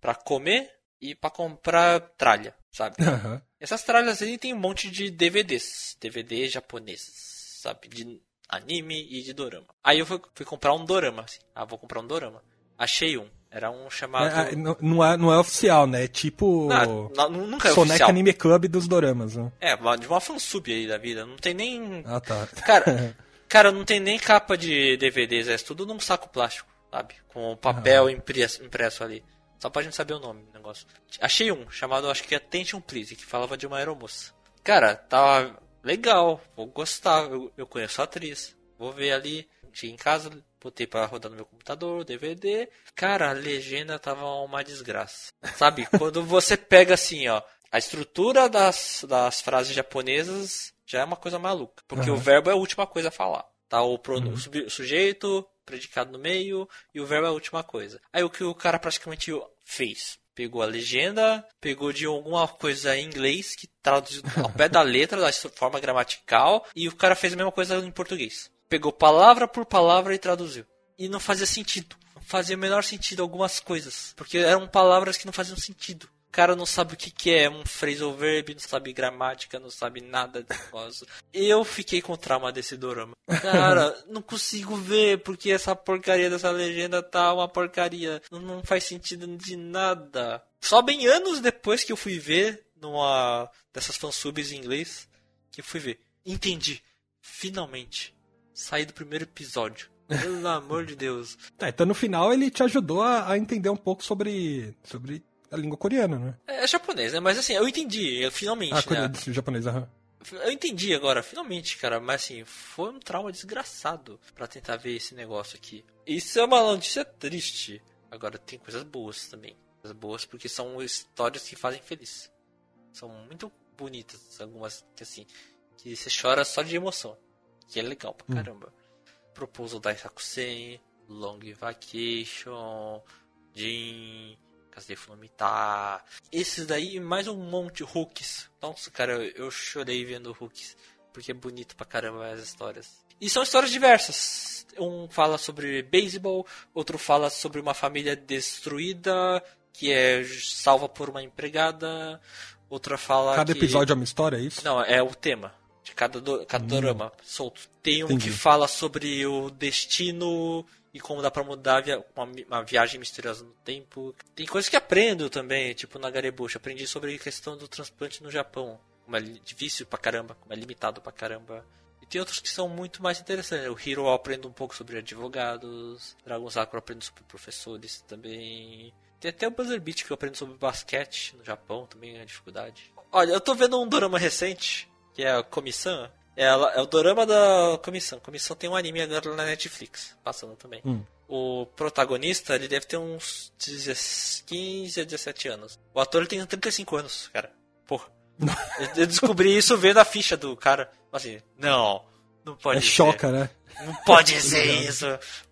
pra comer e pra comprar tralha, sabe? Essas tralhas aí tem um monte de DVDs. DVDs japoneses, sabe? De anime e de dorama. Aí eu fui, fui comprar um dorama, assim. Ah, vou comprar um dorama. Achei um. Era um chamado. É, é, não, não é, não é oficial, né? É tipo Não, não- nunca é Soneca oficial. Anime Club dos doramas, né? É, de uma fansub aí da vida. Não tem nem. Ah, tá. Cara, cara, não tem nem capa de DVDs, é tudo num saco plástico, sabe? Com papel impresso, impresso ali. Só pra gente saber o nome do negócio. Achei um, chamado, acho que Attention Please, que falava de uma aeromoça. Cara, tava legal, vou gostar, eu, eu conheço a atriz. Vou ver ali, cheguei em casa, botei pra rodar no meu computador, DVD. Cara, a legenda tava uma desgraça. Sabe, quando você pega assim, ó, a estrutura das, das frases japonesas já é uma coisa maluca. Porque Aham. o verbo é a última coisa a falar. Tá o, prono- sub- o sujeito, predicado no meio, e o verbo é a última coisa. Aí o que o cara praticamente fez? Pegou a legenda, pegou de alguma coisa em inglês, que traduziu ao pé da letra, da forma gramatical, e o cara fez a mesma coisa em português. Pegou palavra por palavra e traduziu. E não fazia sentido. Não fazia o menor sentido algumas coisas. Porque eram palavras que não faziam sentido. O cara não sabe o que, que é um phrasal verb, não sabe gramática, não sabe nada de negócio. Eu fiquei com trauma desse dorama. Cara, não consigo ver porque essa porcaria dessa legenda tá uma porcaria. Não, não faz sentido de nada. Só bem anos depois que eu fui ver numa dessas fansubs em inglês, que eu fui ver. Entendi. Finalmente. Saí do primeiro episódio. Pelo amor de Deus. Tá, então no final ele te ajudou a, a entender um pouco sobre, sobre a língua coreana, né? É japonês, né? Mas assim, eu entendi, eu, finalmente, Ah, né? japonês, aham. Eu entendi agora, finalmente, cara. Mas assim, foi um trauma desgraçado pra tentar ver esse negócio aqui. Isso é uma notícia triste. Agora, tem coisas boas também. Coisas boas porque são histórias que fazem feliz. São muito bonitas, algumas que assim, que você chora só de emoção. Que é legal pra caramba. Proposal da Sakusen, Long Vacation, Jin, Kazuya Funomita. Esses daí e mais um monte hooks. Nossa, cara, eu, eu chorei vendo hooks. Porque é bonito pra caramba as histórias. E são histórias diversas. Um fala sobre beisebol, outro fala sobre uma família destruída que é salva por uma empregada. Outra fala Cada que... episódio é uma história, é isso? Não, é o tema de cada, do, cada dorama solto. Tem um Entendi. que fala sobre o destino e como dá pra mudar uma, viagem misteriosa no tempo. Tem coisas que aprendo também, tipo na Garebush. Aprendi sobre a questão do transplante no Japão. Como é difícil pra caramba, como é limitado pra caramba. E tem outros que são muito mais interessantes. O Hero eu aprendo um pouco sobre advogados. Dragon Sakura eu aprendo sobre professores também. Tem até o Buzzer Beat que eu aprendo sobre basquete no Japão, também é dificuldade. Olha, eu tô vendo um dorama recente, que é a Comissão. Ela é o dorama da Comissão. Comissão tem um anime agora na Netflix, passando também. Hum. o protagonista, ele deve ter uns 15 a 17 anos. O ator ele tem 35 anos, cara. Porra. Eu descobri isso vendo a ficha do cara. Assim, não, não pode é ser. choca, né? Não pode ser isso.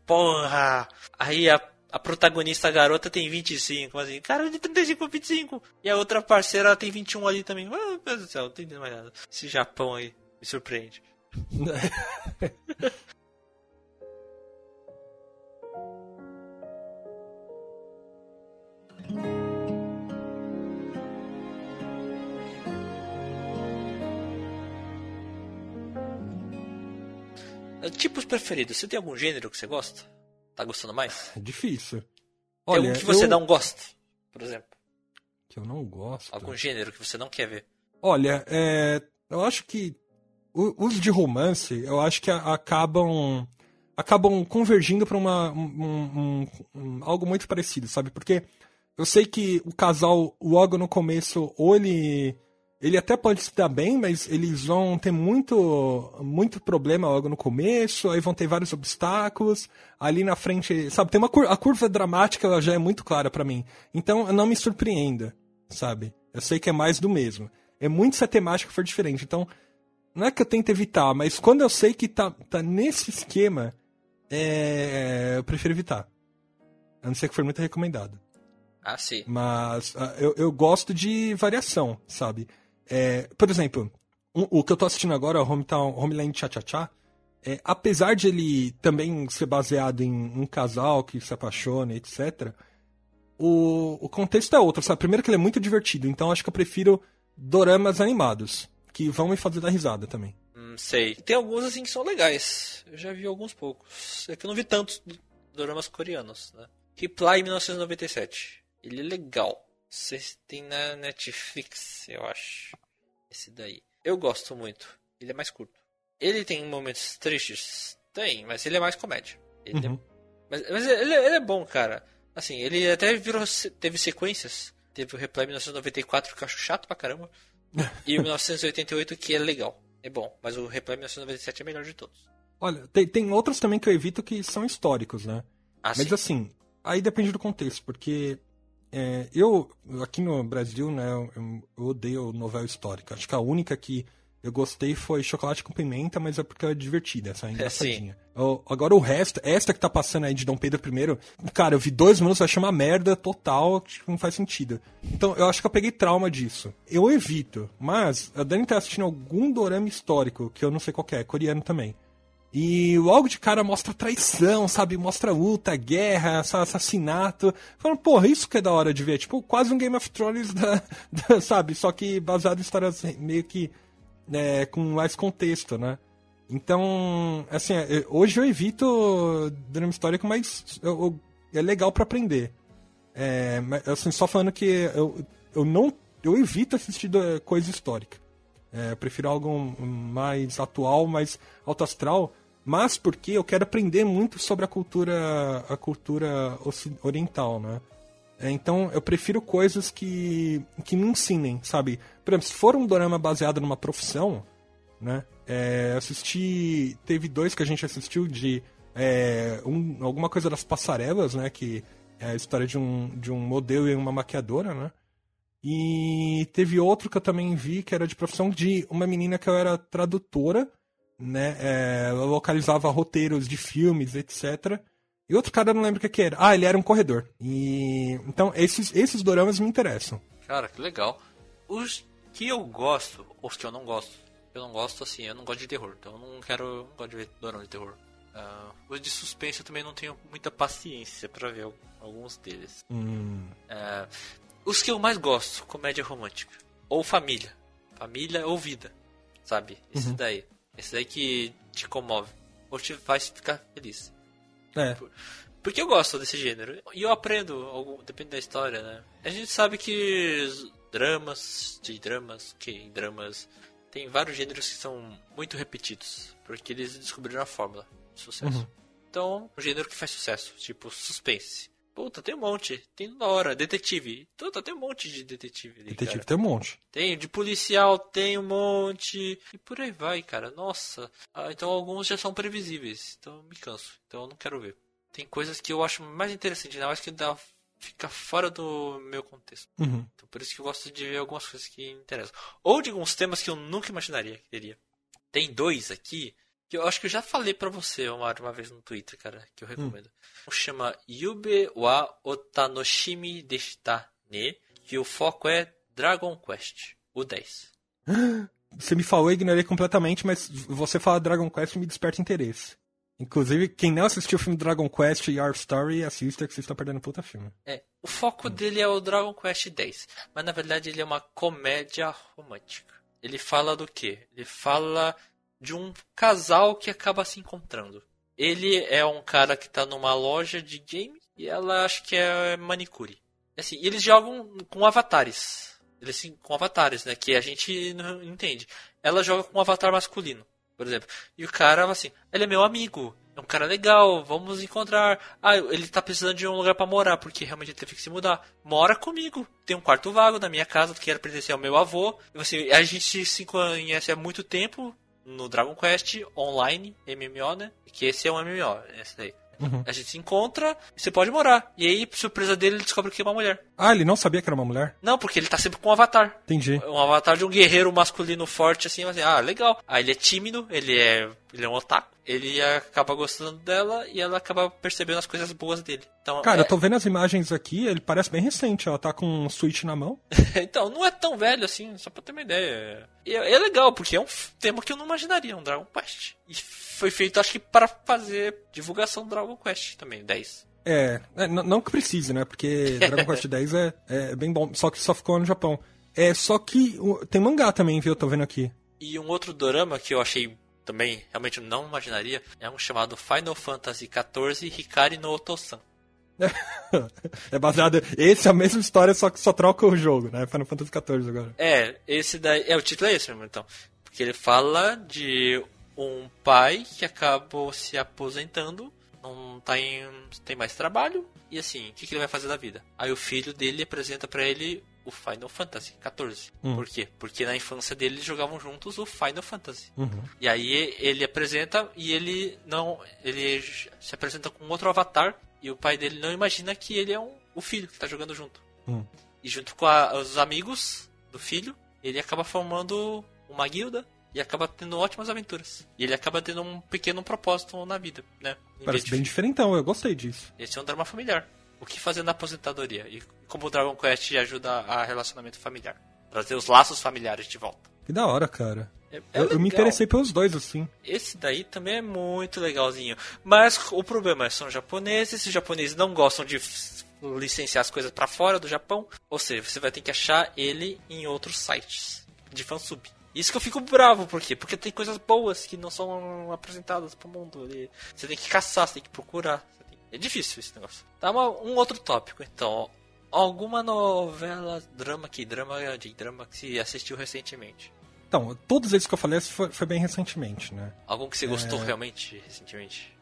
Porra. Aí a, a protagonista a garota tem 25. Assim, cara, de 35 a 25. E a outra parceira ela tem 21 ali também. Ah, meu Deus do céu, não entendendo mais nada. Esse Japão aí me surpreende. Tipos preferidos. Você tem algum gênero que você gosta? Tá gostando mais? É difícil. Tem Olha, algum que você eu... não gosta, por exemplo? Que eu não gosto. Algum gênero que você não quer ver? Olha, é, eu acho que os de romance, eu acho que acabam acabam convergindo para uma um- um- um- algo muito parecido, sabe? Porque eu sei que o casal logo no começo, ou ele ele até pode se dar bem, mas eles vão ter muito muito problema logo no começo, aí vão ter vários obstáculos. Ali na frente, sabe, tem uma cur- a curva dramática ela já é muito clara pra mim. Então, não me surpreenda, sabe? Eu sei que é mais do mesmo. É muito se a temática for diferente. Então, não é que eu tento evitar, mas quando eu sei que tá, tá nesse esquema, é, eu prefiro evitar. A não ser que for muito recomendado. Ah, sim. Mas ah, eu, eu gosto de variação, sabe? É, por exemplo, o, o que eu tô assistindo agora, o Hometown, Homeland Cha Cha Cha, é, apesar de ele também ser baseado em um casal que se apaixona, etc., o, o contexto é outro, sabe? Primeiro que ele é muito divertido, então acho que eu prefiro doramas animados, que vão me fazer dar risada também. Hum, sei. Tem alguns assim que são legais. Eu já vi alguns poucos. É que eu não vi tantos doramas coreanos, né? Reply 1997. Ele é legal. Vocês tem na Netflix, eu acho. Esse daí. Eu gosto muito. Ele é mais curto. Ele tem momentos tristes? Tem, mas ele é mais comédia. Ele é Uhum. Mas, mas ele, ele é bom, cara. Assim, ele até virou, teve sequências. Teve o Reply 1994, que eu acho chato pra caramba. E o 1988, que é legal. É bom. Mas o Reply 1997 é melhor de todos. Olha, tem, tem outros também que eu evito que são históricos, né? Ah, Mas sim. assim, aí depende do contexto, porque é, eu, aqui no Brasil, né, eu, eu odeio novela histórica. Acho que a única que eu gostei foi Chocolate com Pimenta, mas é porque ela é divertida, essa é engraçadinha. Eu- agora o resto, esta que tá passando aí de Dom Pedro I, cara, eu vi dois minutos, achei uma merda total, tipo, não faz sentido. Então, eu acho que eu peguei trauma disso. Eu evito, mas a Dani tá assistindo algum dorama histórico, que eu não sei qual que é, coreano também. E logo de cara mostra traição, sabe? Mostra luta, guerra, assa- assassinato. Falando, porra, isso que é da hora de ver. Tipo, quase um Game of Thrones, da, da- sabe? Só que baseado em histórias meio que é, com mais contexto, né? Então, assim, é, hoje eu evito drama histórico, mas eu- eu- é legal pra aprender. É, mas, assim, só falando que eu, eu não. Eu evito assistir coisa histórica. É, eu prefiro algo mais atual, mais alto astral, mas porque eu quero aprender muito sobre a cultura, a cultura oriental, né? É, então eu prefiro coisas que, que me ensinem, sabe? Por exemplo, se for um dorama baseado numa profissão, né? É, assisti. Teve dois que a gente assistiu de é, um- alguma coisa das passarelas, né? Que é a história de um, de um modelo e uma maquiadora, né? E teve outro que eu também vi que era de profissão de uma menina que eu era tradutora, né? É, ela localizava roteiros de filmes, etc. E outro cara eu não lembro o que, que era. Ah, ele era um corredor. E então esses esses doramas me interessam. Cara, que legal. Os que eu gosto, os que eu não gosto. Eu não gosto assim, eu não gosto de terror. Então eu não quero. Não gosto de ver dorama de terror. Ah, os de suspense eu também não tenho muita paciência pra ver al- alguns deles. Hum, Ah, os que eu mais gosto, comédia romântica. Ou família. Família ou vida. Sabe? Esse Uhum. daí. Esse daí que te comove. Ou te faz ficar feliz. É. Porque eu gosto desse gênero. E eu aprendo, algum, depende da história, né? A gente sabe que dramas, de dramas, que em dramas, tem vários gêneros que são muito repetidos. Porque eles descobriram a fórmula de sucesso. Uhum. Então, um gênero que faz sucesso, tipo suspense. Puta, tem um monte. Tem da hora. Detetive. Puta, tem um monte de detetive ali, Detetive cara. tem um monte. Tem, de policial tem um monte. E por aí vai, cara. Nossa. Ah, então alguns já são previsíveis. Então eu me canso. Então eu não quero ver. tem coisas que eu acho mais interessante, né? Eu acho que dá, fica fora do meu contexto. Uhum. Então, por isso que eu gosto de ver algumas coisas que interessam. Ou de alguns temas que eu nunca imaginaria que teria. Tem dois aqui que eu acho que eu já falei pra você uma, uma vez no Twitter, cara, que eu recomendo. Um chama Yube wa Otanoshimi deshita ne, que o foco é Dragon Quest, o 10. Você me falou, eu ignorei completamente, mas você fala Dragon Quest me desperta interesse. Inclusive, quem não assistiu o filme Dragon Quest e Our Story, assista que vocês estão perdendo puta filme. É, o foco dele é o Dragon Quest 10, mas na verdade ele é uma comédia romântica. Ele fala do quê? Ele fala de um casal que acaba se encontrando. Ele é um cara que tá numa loja de games e ela acho que é manicure. Assim, eles jogam com avatares. Eles com avatares, né? Que a gente não entende. Ela joga com um avatar masculino, por exemplo. E o cara assim, ele é meu amigo, é um cara legal, vamos encontrar. Ah, ele tá precisando de um lugar para morar, porque realmente ele teve que se mudar. Mora comigo. Tem um quarto vago na minha casa que era pertencer ao meu avô. E assim, a gente se conhece há muito tempo no Dragon Quest Online, MMO, né? Que esse é um MMO, esse daí. Uhum. A gente se encontra e você pode morar. E aí, surpresa dele, ele descobre que é uma mulher. Ah, ele não sabia que era uma mulher? Não, porque ele tá sempre com um avatar. Entendi. Um avatar de um guerreiro masculino forte, assim, assim, ah, legal. Aí ele é tímido, ele é. ele é um otaku. Ele acaba gostando dela e ela acaba percebendo as coisas boas dele. Então, Cara, é- eu tô vendo as imagens aqui, ele parece bem recente. Ela tá com um Switch na mão. então, não é tão velho assim, só pra ter uma ideia. E é, é legal, porque é um tema que eu não imaginaria, um Dragon Quest. E foi feito, acho que, para fazer divulgação do Dragon Quest também, 10. É, é, não que precise, né? Porque Dragon Quest X é, é bem bom, só que só ficou no Japão. É, só que tem mangá também, viu? Eu tô vendo aqui. E um outro dorama que eu achei também, realmente não imaginaria, é um chamado Final Fantasy XIV Hikari no Otosan. é baseado. Esse é a mesma história, só que só troca o jogo, né? Final Fantasy XIV agora. É, esse daí. É, o título é esse mesmo, então. Porque ele fala de um pai que acabou se aposentando, não tá em, tem mais trabalho, e assim, o que, que ele vai fazer da vida? Aí o filho dele apresenta pra ele o Final Fantasy XIV. Hum. Por quê? Porque na infância dele eles jogavam juntos o Final Fantasy. Uhum. E aí ele apresenta e ele não. Ele se apresenta com outro avatar e o pai dele não imagina que ele é um, o filho que tá jogando junto. Hum. E junto com a- os amigos do filho, ele acaba formando uma guilda e acaba tendo ótimas aventuras. E ele acaba tendo um pequeno propósito na vida, né? Em Parece de- bem diferentão, eu gostei disso. Esse é um drama familiar. O que fazer na aposentadoria? E como o Dragon Quest ajuda a relacionamento familiar. Trazer os laços familiares de volta. Que da hora, cara. É- é eu, eu me interessei pelos dois, assim. Esse daí também é muito legalzinho. Mas o problema é são japoneses, os japoneses não gostam de licenciar as coisas pra fora do Japão. Ou seja, você vai ter que achar ele em outros sites de fansub. Isso que eu fico bravo, por quê? Porque tem coisas boas que não são apresentadas pro mundo. Você tem que caçar, você tem que procurar. É difícil esse negócio. Tá, uma- um outro tópico, então. Alguma novela, drama que drama de drama que se assistiu recentemente? Então, todos esses que eu falei foi, foi bem recentemente, né? Algum que você É. gostou realmente recentemente?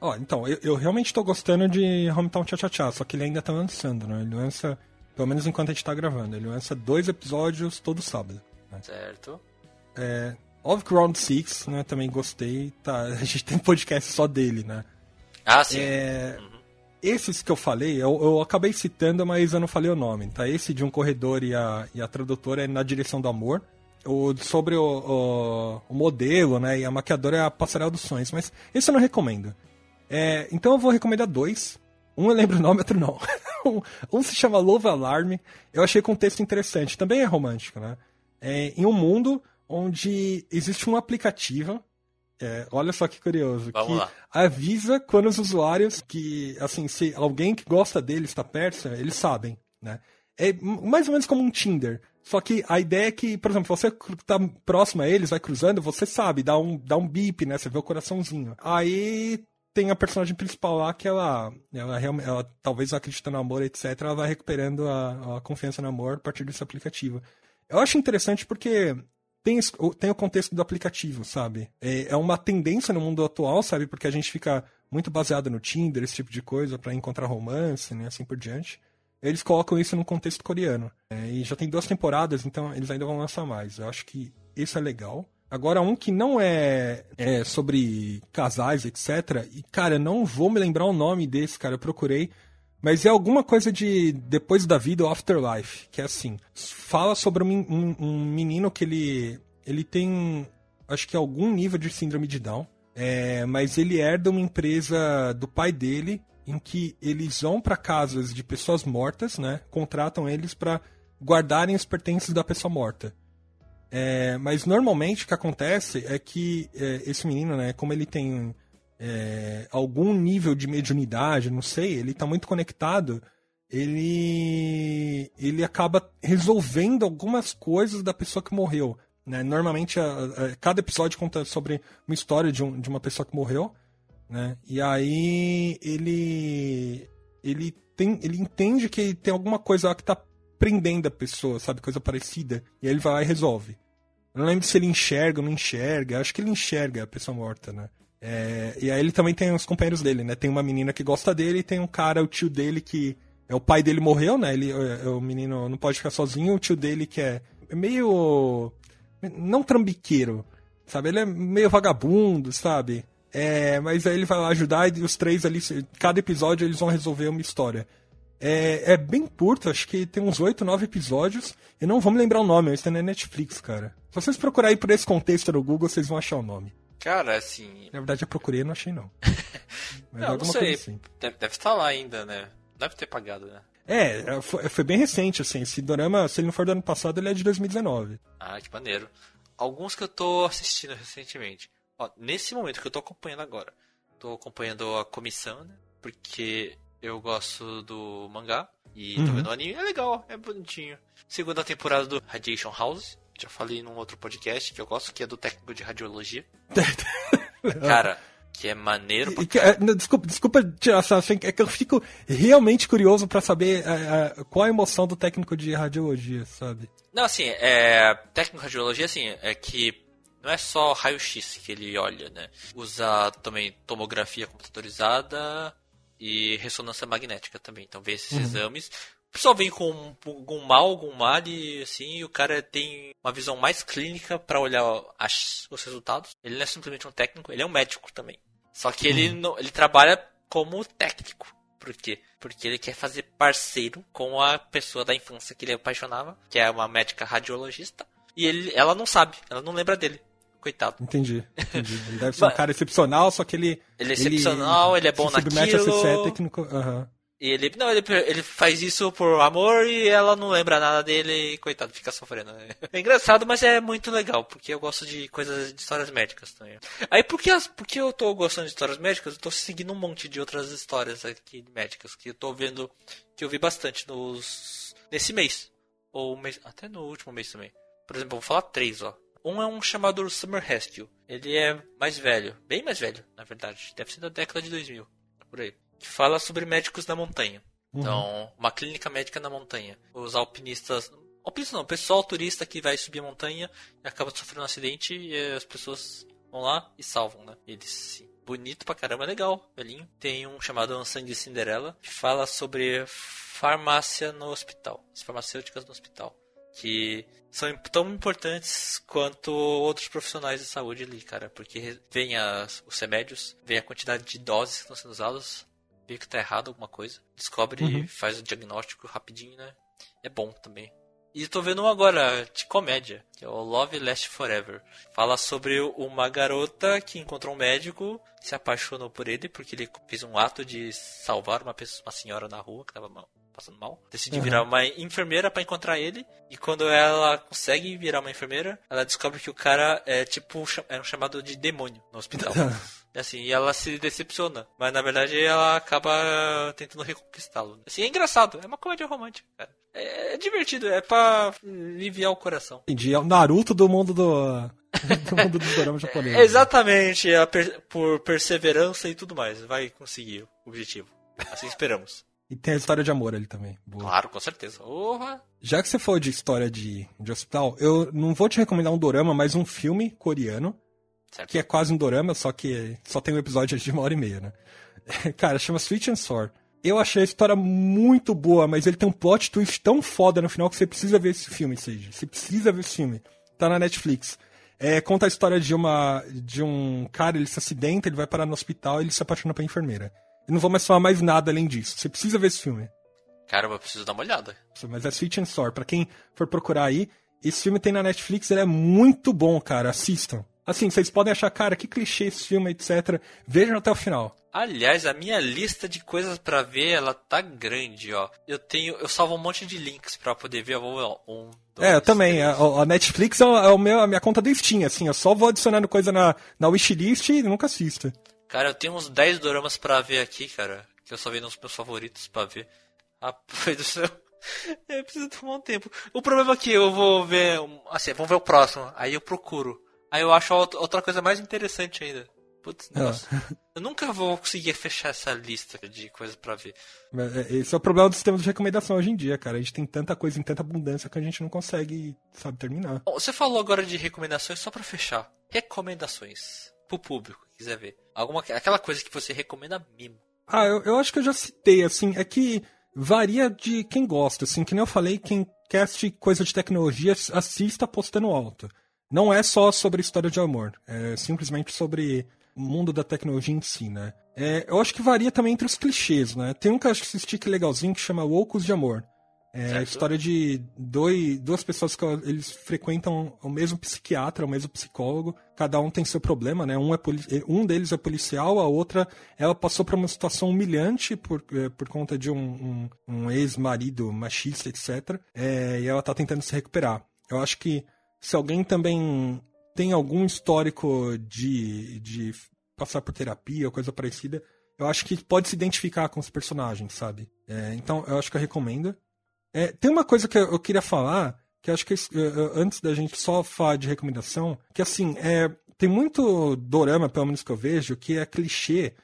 Ó, então, eu, eu realmente tô gostando de Hometown Cha Cha Cha, só que ele ainda tá lançando, né? Ele lança, pelo menos enquanto a gente tá gravando, ele lança dois episódios todo sábado. né? Certo. É, Of Ground Six, né? Também gostei. Tá, a gente tem um podcast só dele, né? Ah, sim. É, Uhum. esses que eu falei, eu, eu acabei citando, mas eu não falei o nome. Tá? Esse de um corredor e a, e a tradutora é Na Direção do Amor. O, sobre o, o, o modelo, né? E a maquiadora é a Passarela dos Sonhos. Mas esse eu não recomendo. É, então eu vou recomendar dois. Um eu lembro o nome, outro não. um, um se chama Love Alarm. Eu achei com um texto interessante. Também é romântico, né? É, em um mundo onde existe um aplicativo. É, olha só que curioso. Vamos que lá. avisa quando os usuários que, assim, se alguém que gosta dele está perto, eles sabem, né? É mais ou menos como um Tinder. Só que a ideia é que, por exemplo, você tá próximo a eles, vai cruzando, você sabe, dá um, dá um bip, né? Você vê o coraçãozinho. Aí tem a personagem principal lá que ela, ela, realmente, ela talvez acreditando no amor, etc., ela vai recuperando a, a confiança no amor a partir desse aplicativo. Eu acho interessante porque tem, tem o contexto do aplicativo, sabe? É, é uma tendência no mundo atual, sabe? Porque a gente fica muito baseado no Tinder, esse tipo de coisa, pra encontrar romance, né? Assim por diante. Eles colocam isso no contexto coreano. É, e já tem duas temporadas, então eles ainda vão lançar mais. Eu acho que isso é legal. Agora, um que não é, é sobre casais, etc. E, cara, não vou me lembrar o nome desse, cara. Eu procurei. Mas é alguma coisa de depois da vida, afterlife, que é assim. Fala sobre um, um, um menino que ele, ele tem, acho que algum nível de síndrome de Down. É, mas ele herda uma empresa do pai dele, em que eles vão para casas de pessoas mortas, né? Contratam eles para guardarem os pertences da pessoa morta. É, mas normalmente o que acontece é que é, esse menino, né, como ele tem é, algum nível de mediunidade, não sei, ele está muito conectado, ele, ele acaba resolvendo algumas coisas da pessoa que morreu. Né? Normalmente, a, a, cada episódio conta sobre uma história de, um, de uma pessoa que morreu. Né? E aí ele, ele, tem, ele entende que tem alguma coisa lá que está prendendo a pessoa, sabe? Coisa parecida. E aí ele vai lá e resolve. Não lembro se ele enxerga ou não enxerga. Acho que ele enxerga a pessoa morta, né? É, e aí ele também tem os companheiros dele, né? Tem uma menina que gosta dele e tem um cara, o tio dele, que. É o pai dele morreu, né? Ele, é, é o menino não pode ficar sozinho. O tio dele que é meio. Não trambiqueiro, sabe? Ele é meio vagabundo, sabe? É, mas aí ele vai lá ajudar e os três ali, cada episódio eles vão resolver uma história. É, é bem curto, acho que tem uns 8, 9 episódios. Eu não vou me lembrar o nome, mas está na Netflix, cara. Se vocês procurarem por esse contexto no Google, vocês vão achar o nome. Cara, assim. Na verdade, eu procurei e não achei, não. Mas não, não sei. Assim. Deve, deve estar lá ainda, né? Deve ter pagado, né? É, é foi, foi, bem recente, assim. Esse dorama, se ele não for do ano passado, ele é de 2019. Ah, que maneiro. Alguns que eu tô assistindo recentemente. Ó, nesse momento que eu tô acompanhando agora. Tô acompanhando a comissão, né? Porque eu gosto do mangá. E uhum. tô vendo o anime. É legal, é bonitinho. Segunda temporada do Radiation House já falei num outro podcast que eu gosto, que é do técnico de radiologia. Cara, que é maneiro pra é, Desculpa, desculpa tirar essa. É que eu fico realmente curioso para saber é, é, qual a emoção do técnico de radiologia, sabe? Não, assim, é. Técnico de radiologia, assim, é que não é só raio-x que ele olha, né? Usa também tomografia computadorizada e ressonância magnética também. Então vê esses uhum. exames pessoal vem com algum mal, algum mal e assim, o cara tem uma visão mais clínica para olhar as, os resultados. Ele não é simplesmente um técnico, ele é um médico também. Só que ele, uhum. não, ele trabalha como técnico. Por quê? Porque ele quer fazer parceiro com a pessoa da infância que ele apaixonava, que é uma médica radiologista. E ele, ela não sabe, ela não lembra dele. Coitado. Entendi, entendi. Ele deve ser um cara excepcional, só que ele. Ele é excepcional, ele, ele é bom se naquilo. A ser técnico. Uhum. E ele, não, ele, ele faz isso por amor e ela não lembra nada dele e coitado, fica sofrendo. É engraçado, mas é muito legal, porque eu gosto de coisas de histórias médicas também. Aí porque, porque eu tô gostando de histórias médicas, eu tô seguindo um monte de outras histórias aqui médicas que eu tô vendo, que eu vi bastante nos nesse mês. Ou mês, até no último mês também. Por exemplo, vou falar três, ó. Um é um chamado Summer Rescue. Ele é mais velho, bem mais velho, na verdade. Deve ser da década de 2000, por aí que fala sobre médicos na montanha. Uhum. Então, uma clínica médica na montanha. Os alpinistas. Alpinistas não, o pessoal turista que vai subir a montanha e acaba sofrendo um acidente e as pessoas vão lá e salvam, né? Eles sim. Bonito pra caramba, legal, velhinho. Tem um chamado Ansan de Cinderela que fala sobre farmácia no hospital, as farmacêuticas no hospital. Que são tão importantes quanto outros profissionais de saúde ali, cara. Porque vem as, os remédios, vem a quantidade de doses que estão sendo usadas, vê que tá errado alguma coisa, descobre uhum. e faz o diagnóstico rapidinho, né? É bom também. E tô vendo um agora de comédia, que é o Love Last Forever. Fala sobre uma garota que encontrou um médico, se apaixonou por ele porque ele fez um ato de salvar uma, pessoa, uma senhora na rua que tava mal, passando mal. Decide uhum. virar uma enfermeira para encontrar ele. E quando ela consegue virar uma enfermeira, ela descobre que o cara é tipo é um chamado de demônio no hospital. Assim, e ela se decepciona. Mas na verdade ela acaba tentando reconquistá-lo. Assim, é engraçado. É uma comédia romântica, cara. É, é divertido, é pra aliviar o coração. Entendi. É o Naruto do mundo do. do mundo dos doramas japoneses. É, exatamente. É per... por perseverança e tudo mais. Vai conseguir o objetivo. Assim esperamos. E tem a história de amor ali também. Boa. Claro, com certeza. Orra. Já que você falou de história de, de hospital, eu não vou te recomendar um dorama, mas um filme coreano Certo. Que é quase um dorama, só que só tem um episódio de uma hora e meia, né? Cara, chama Switch and Sword. Eu achei a história muito boa, mas ele tem um plot twist tão foda no final que você precisa ver esse filme, Sage. Você precisa ver esse filme. Tá na Netflix. É, conta a história de uma de um cara, ele se acidenta, ele vai parar no hospital e ele se apaixona pela enfermeira. Eu não vou mais falar mais nada além disso. Você precisa ver esse filme. Caramba, eu preciso dar uma olhada. Mas é Sweet and Sour. Pra quem for procurar aí, esse filme tem na Netflix, ele é muito bom, cara. Assistam. Assim, vocês podem achar, cara, que clichê esse filme, etc. Vejam até o final. Aliás, a minha lista de coisas para ver, ela tá grande, ó. Eu tenho, eu salvo um monte de links para poder ver. Um, dois, é, eu também. A, a, Netflix é, o meu, a minha conta do Steam, assim. Eu só vou adicionando coisa na, na wishlist e nunca assisto. Cara, eu tenho uns 10 doramas para ver aqui, cara. Que eu só vi nos meus favoritos para ver. Rapaz do céu. Eu preciso tomar um tempo. O problema é que eu vou ver. Assim, vamos ver o próximo. Aí eu procuro. Aí eu acho outra coisa mais interessante ainda. Putz, ah. nossa. Eu nunca vou conseguir fechar essa lista de coisas para ver. É, esse é o problema do sistema de recomendação hoje em dia, cara. A gente tem tanta coisa em tanta abundância que a gente não consegue, sabe, terminar. Bom, você falou agora de recomendações, só para fechar. Recomendações pro público que quiser ver. Alguma, aquela coisa que você recomenda mimo. Ah, eu, eu acho que eu já citei, assim, é que varia de quem gosta, assim, que nem eu falei, quem assistir coisa de tecnologia, assista postando alto. Não é só sobre história de amor, é simplesmente sobre o mundo da tecnologia em si, né? É, eu acho que varia também entre os clichês, né? Tem um que eu acho que assisti que é legalzinho que chama Loucos de Amor. É a história de dois, duas pessoas que eles frequentam o mesmo psiquiatra, o mesmo psicólogo. Cada um tem seu problema, né? Um, é um deles é policial, a outra ela passou por uma situação humilhante por, é, por conta de um, um, um ex-marido machista, etc. É, e ela tá tentando se recuperar. Eu acho que se alguém também tem algum histórico de, de passar por terapia ou coisa parecida, eu acho que pode se identificar com os personagens, sabe? É, então, eu acho que eu recomendo. É, tem uma coisa que eu queria falar, que acho que antes da gente só falar de recomendação, que assim, é, tem muito dorama, pelo menos que eu vejo, que é clichê,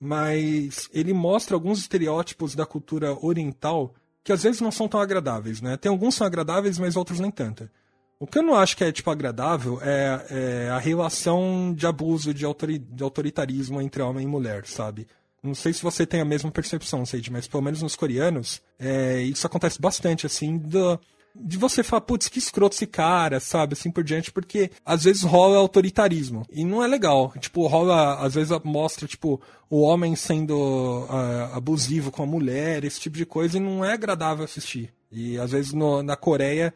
mas ele mostra alguns estereótipos da cultura oriental que às vezes não são tão agradáveis, né? Tem alguns que são agradáveis, mas outros nem tanto. O que eu não acho que é, tipo, agradável é, é a relação de abuso de, autori de autoritarismo entre homem e mulher, sabe? Não sei se você tem a mesma percepção, Sage, mas pelo menos nos coreanos, é, isso acontece bastante, assim, do, de você falar, putz, que escroto esse cara, sabe, assim por diante, porque às vezes rola autoritarismo. E não é legal. Tipo, rola, às vezes mostra, tipo, o homem sendo uh, abusivo com a mulher, esse tipo de coisa, e não é agradável assistir. E às vezes no, na Coreia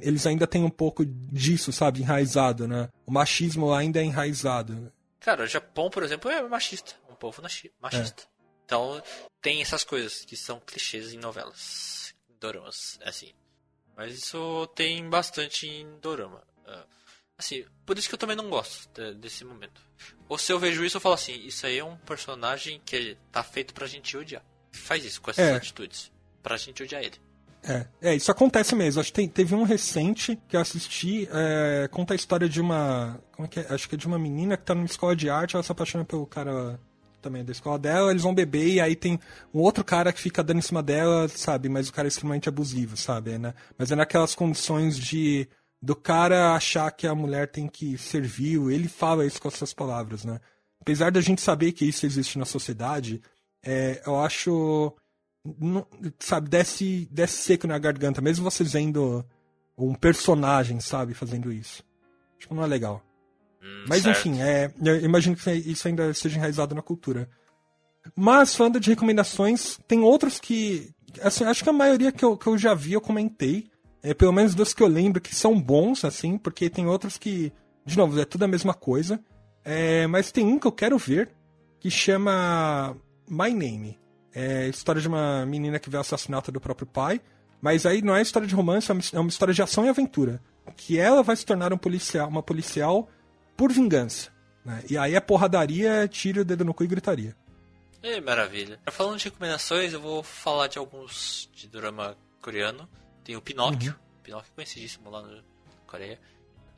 eles ainda têm um pouco disso, sabe, enraizado, né? O machismo ainda é enraizado. Cara, o Japão, por exemplo, é machista. Um povo machista. É. Então tem essas coisas que são clichês em novelas, doramas, assim. Mas isso tem bastante em dorama. Ah, assim, por isso que eu também não gosto de, desse momento. Ou se eu vejo isso, eu falo assim, isso aí é um personagem que tá feito pra gente odiar. Faz isso com essas é. atitudes. Pra gente odiar ele. É, é, isso acontece mesmo. Acho que tem, teve um recente que eu assisti, é, conta a história de uma. Como é que é? Acho que é de uma menina que tá numa escola de arte, ela se apaixona pelo cara também da escola dela, eles vão beber e aí tem um outro cara que fica dando em cima dela, sabe? Mas o cara é extremamente abusivo, sabe? Né? Mas é naquelas condições de do cara achar que a mulher tem que servir, ele fala isso com as suas palavras, né? Apesar da gente saber que isso existe na sociedade, é, eu acho não, sabe, desce, desce seco na garganta, mesmo você vendo um personagem, sabe, fazendo isso. Acho que não é legal. Hum, Mas certo. enfim, é, eu imagino que isso ainda esteja enraizado na cultura. Mas, falando de recomendações, tem outros que. Assim, acho que a maioria que eu, que eu já vi, eu comentei. É, pelo menos dos que eu lembro que são bons, assim, porque tem outros que. De novo, é tudo a mesma coisa. É, mas tem um que eu quero ver que chama My Name. É a história de uma menina que vê o assassinato do próprio pai. Mas aí não é história de romance, é uma história de ação e aventura. Que ela vai se tornar um policial, uma policial por vingança. Né? E aí é porradaria, tira o dedo no cu e gritaria. É, maravilha. Falando de recomendações, eu vou falar de alguns de drama coreano. Tem o Pinóquio. Uhum. Pinóquio é conhecidíssimo lá na Coreia.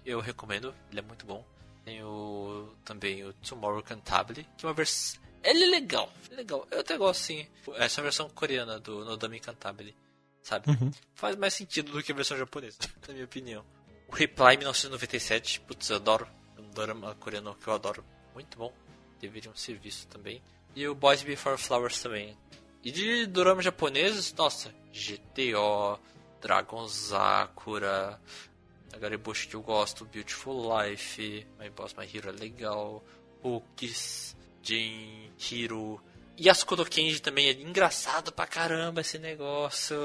Eu recomendo, ele é muito bom. Tem o, também o Tomorrow Cantabile, que é uma versão ele é legal, é legal. Eu até gosto, sim. Essa versão coreana do Nodami Cantabile, sabe? Uhum. Faz mais sentido do que a versão japonesa, na minha opinião. O Reply 1997, putz, eu adoro. Drama coreano que eu adoro. Muito bom. Deveriam ser vistos também. E o Boys Before Flowers também. E de dramas japoneses, nossa, GTO, Dragon Sakura, Agariboshi que eu gosto, Beautiful Life, My Boss My Hero é legal, Books, Jin, Hiro. Yasuko Kenji também é engraçado pra caramba esse negócio.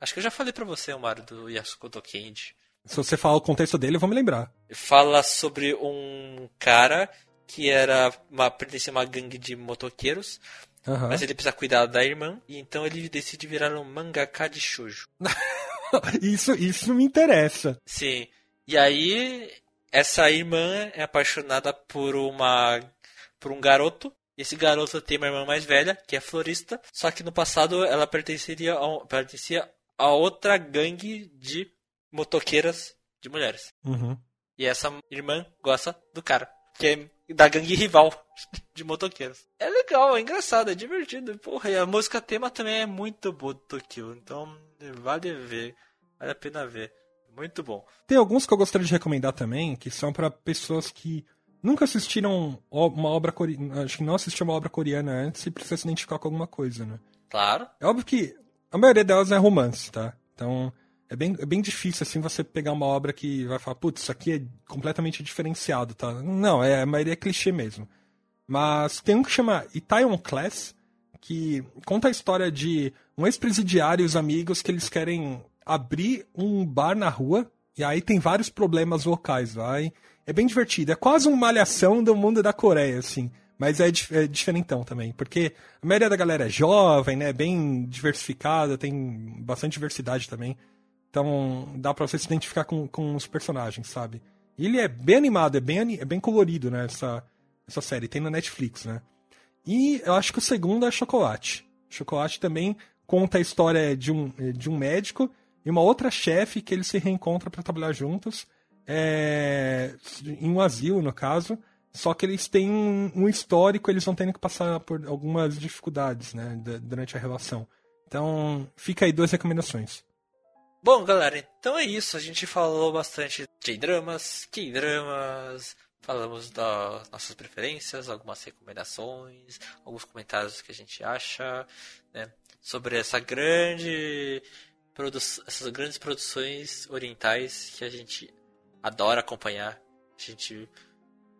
Acho que eu já falei pra você, Mario, do Yasuko Kenji. Se você falar o contexto dele, eu vou me lembrar. Fala sobre um cara que era uma, pertencia a uma gangue de motoqueiros, uhum. mas ele precisa cuidar da irmã, e então ele decide virar um mangaka de shoujo. isso, isso me interessa. Sim. E aí, essa irmã é apaixonada por uma por um garoto. Esse garoto tem uma irmã mais velha, que é florista, só que no passado ela pertencia a, pertencia a outra gangue de motoqueiras de mulheres. Uhum. E essa irmã gosta do cara, que é da gangue rival de motoqueiros. É legal, é engraçado, é divertido. Porra, e a música tema também é muito boa do Tokyo, então vale ver, vale a pena ver. Muito bom. Tem alguns que eu gostaria de recomendar também, que são para pessoas que nunca assistiram uma obra coreana, acho que não assistiram uma obra coreana antes e precisa se identificar com alguma coisa, né? Claro. É óbvio que a maioria delas é romance, tá? Então, é bem, é bem difícil, assim, você pegar uma obra que vai falar, putz, isso aqui é completamente diferenciado, tá? Não, é, a maioria é clichê mesmo. Mas tem um que chama Itaewon Class, que conta a história de um ex-presidiário e os amigos que eles querem abrir um bar na rua, e aí tem vários problemas locais, vai. É bem divertido, é quase uma malhação do mundo da Coreia, assim. Mas é, é diferentão também, porque a maioria da galera é jovem, né? Bem diversificada, tem bastante diversidade também. Então dá pra você se identificar com, com os personagens, sabe? E ele é bem animado, é bem, é bem colorido, né? Essa, essa série. Tem na Netflix, né? E eu acho que o segundo é Chocolate. Chocolate também conta a história de um, de um médico e uma outra chefe que eles se reencontram para trabalhar juntos. É, em um asilo, no caso. Só que eles têm um histórico, eles vão tendo que passar por algumas dificuldades, né? Durante a relação. Então, fica aí duas recomendações. Bom, galera, então é isso. A gente falou bastante de dramas, K-dramas, falamos das nossas preferências, algumas recomendações, alguns comentários que a gente acha, né, sobre essa grande essas grandes produções orientais que a gente adora acompanhar, a gente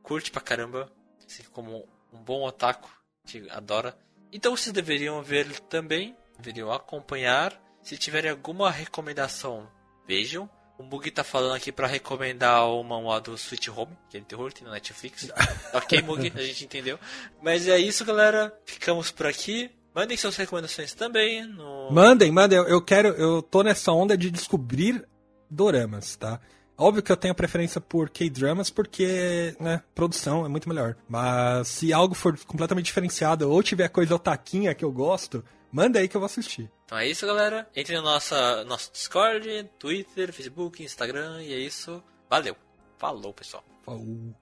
curte pra caramba, assim como um bom otaku que adora. Então vocês deveriam ver também, deveriam acompanhar se tiverem alguma recomendação, vejam. O Bug tá falando aqui para recomendar o manual do Sweet Home, que é de terror, tem no Netflix. ok, Mug, a gente entendeu. Mas é isso, galera. Ficamos por aqui. Mandem suas recomendações também. No... Mandem, mandem. Eu quero. Eu tô nessa onda de descobrir doramas, tá? Óbvio que eu tenho preferência por K-dramas porque, né, produção é muito melhor. Mas se algo for completamente diferenciado ou tiver coisa otaquinha que eu gosto, Manda aí que eu vou assistir. Então é isso, galera. Entre no nossa, nosso Discord, Twitter, Facebook, Instagram. E é isso. Valeu. Falou, pessoal. Falou.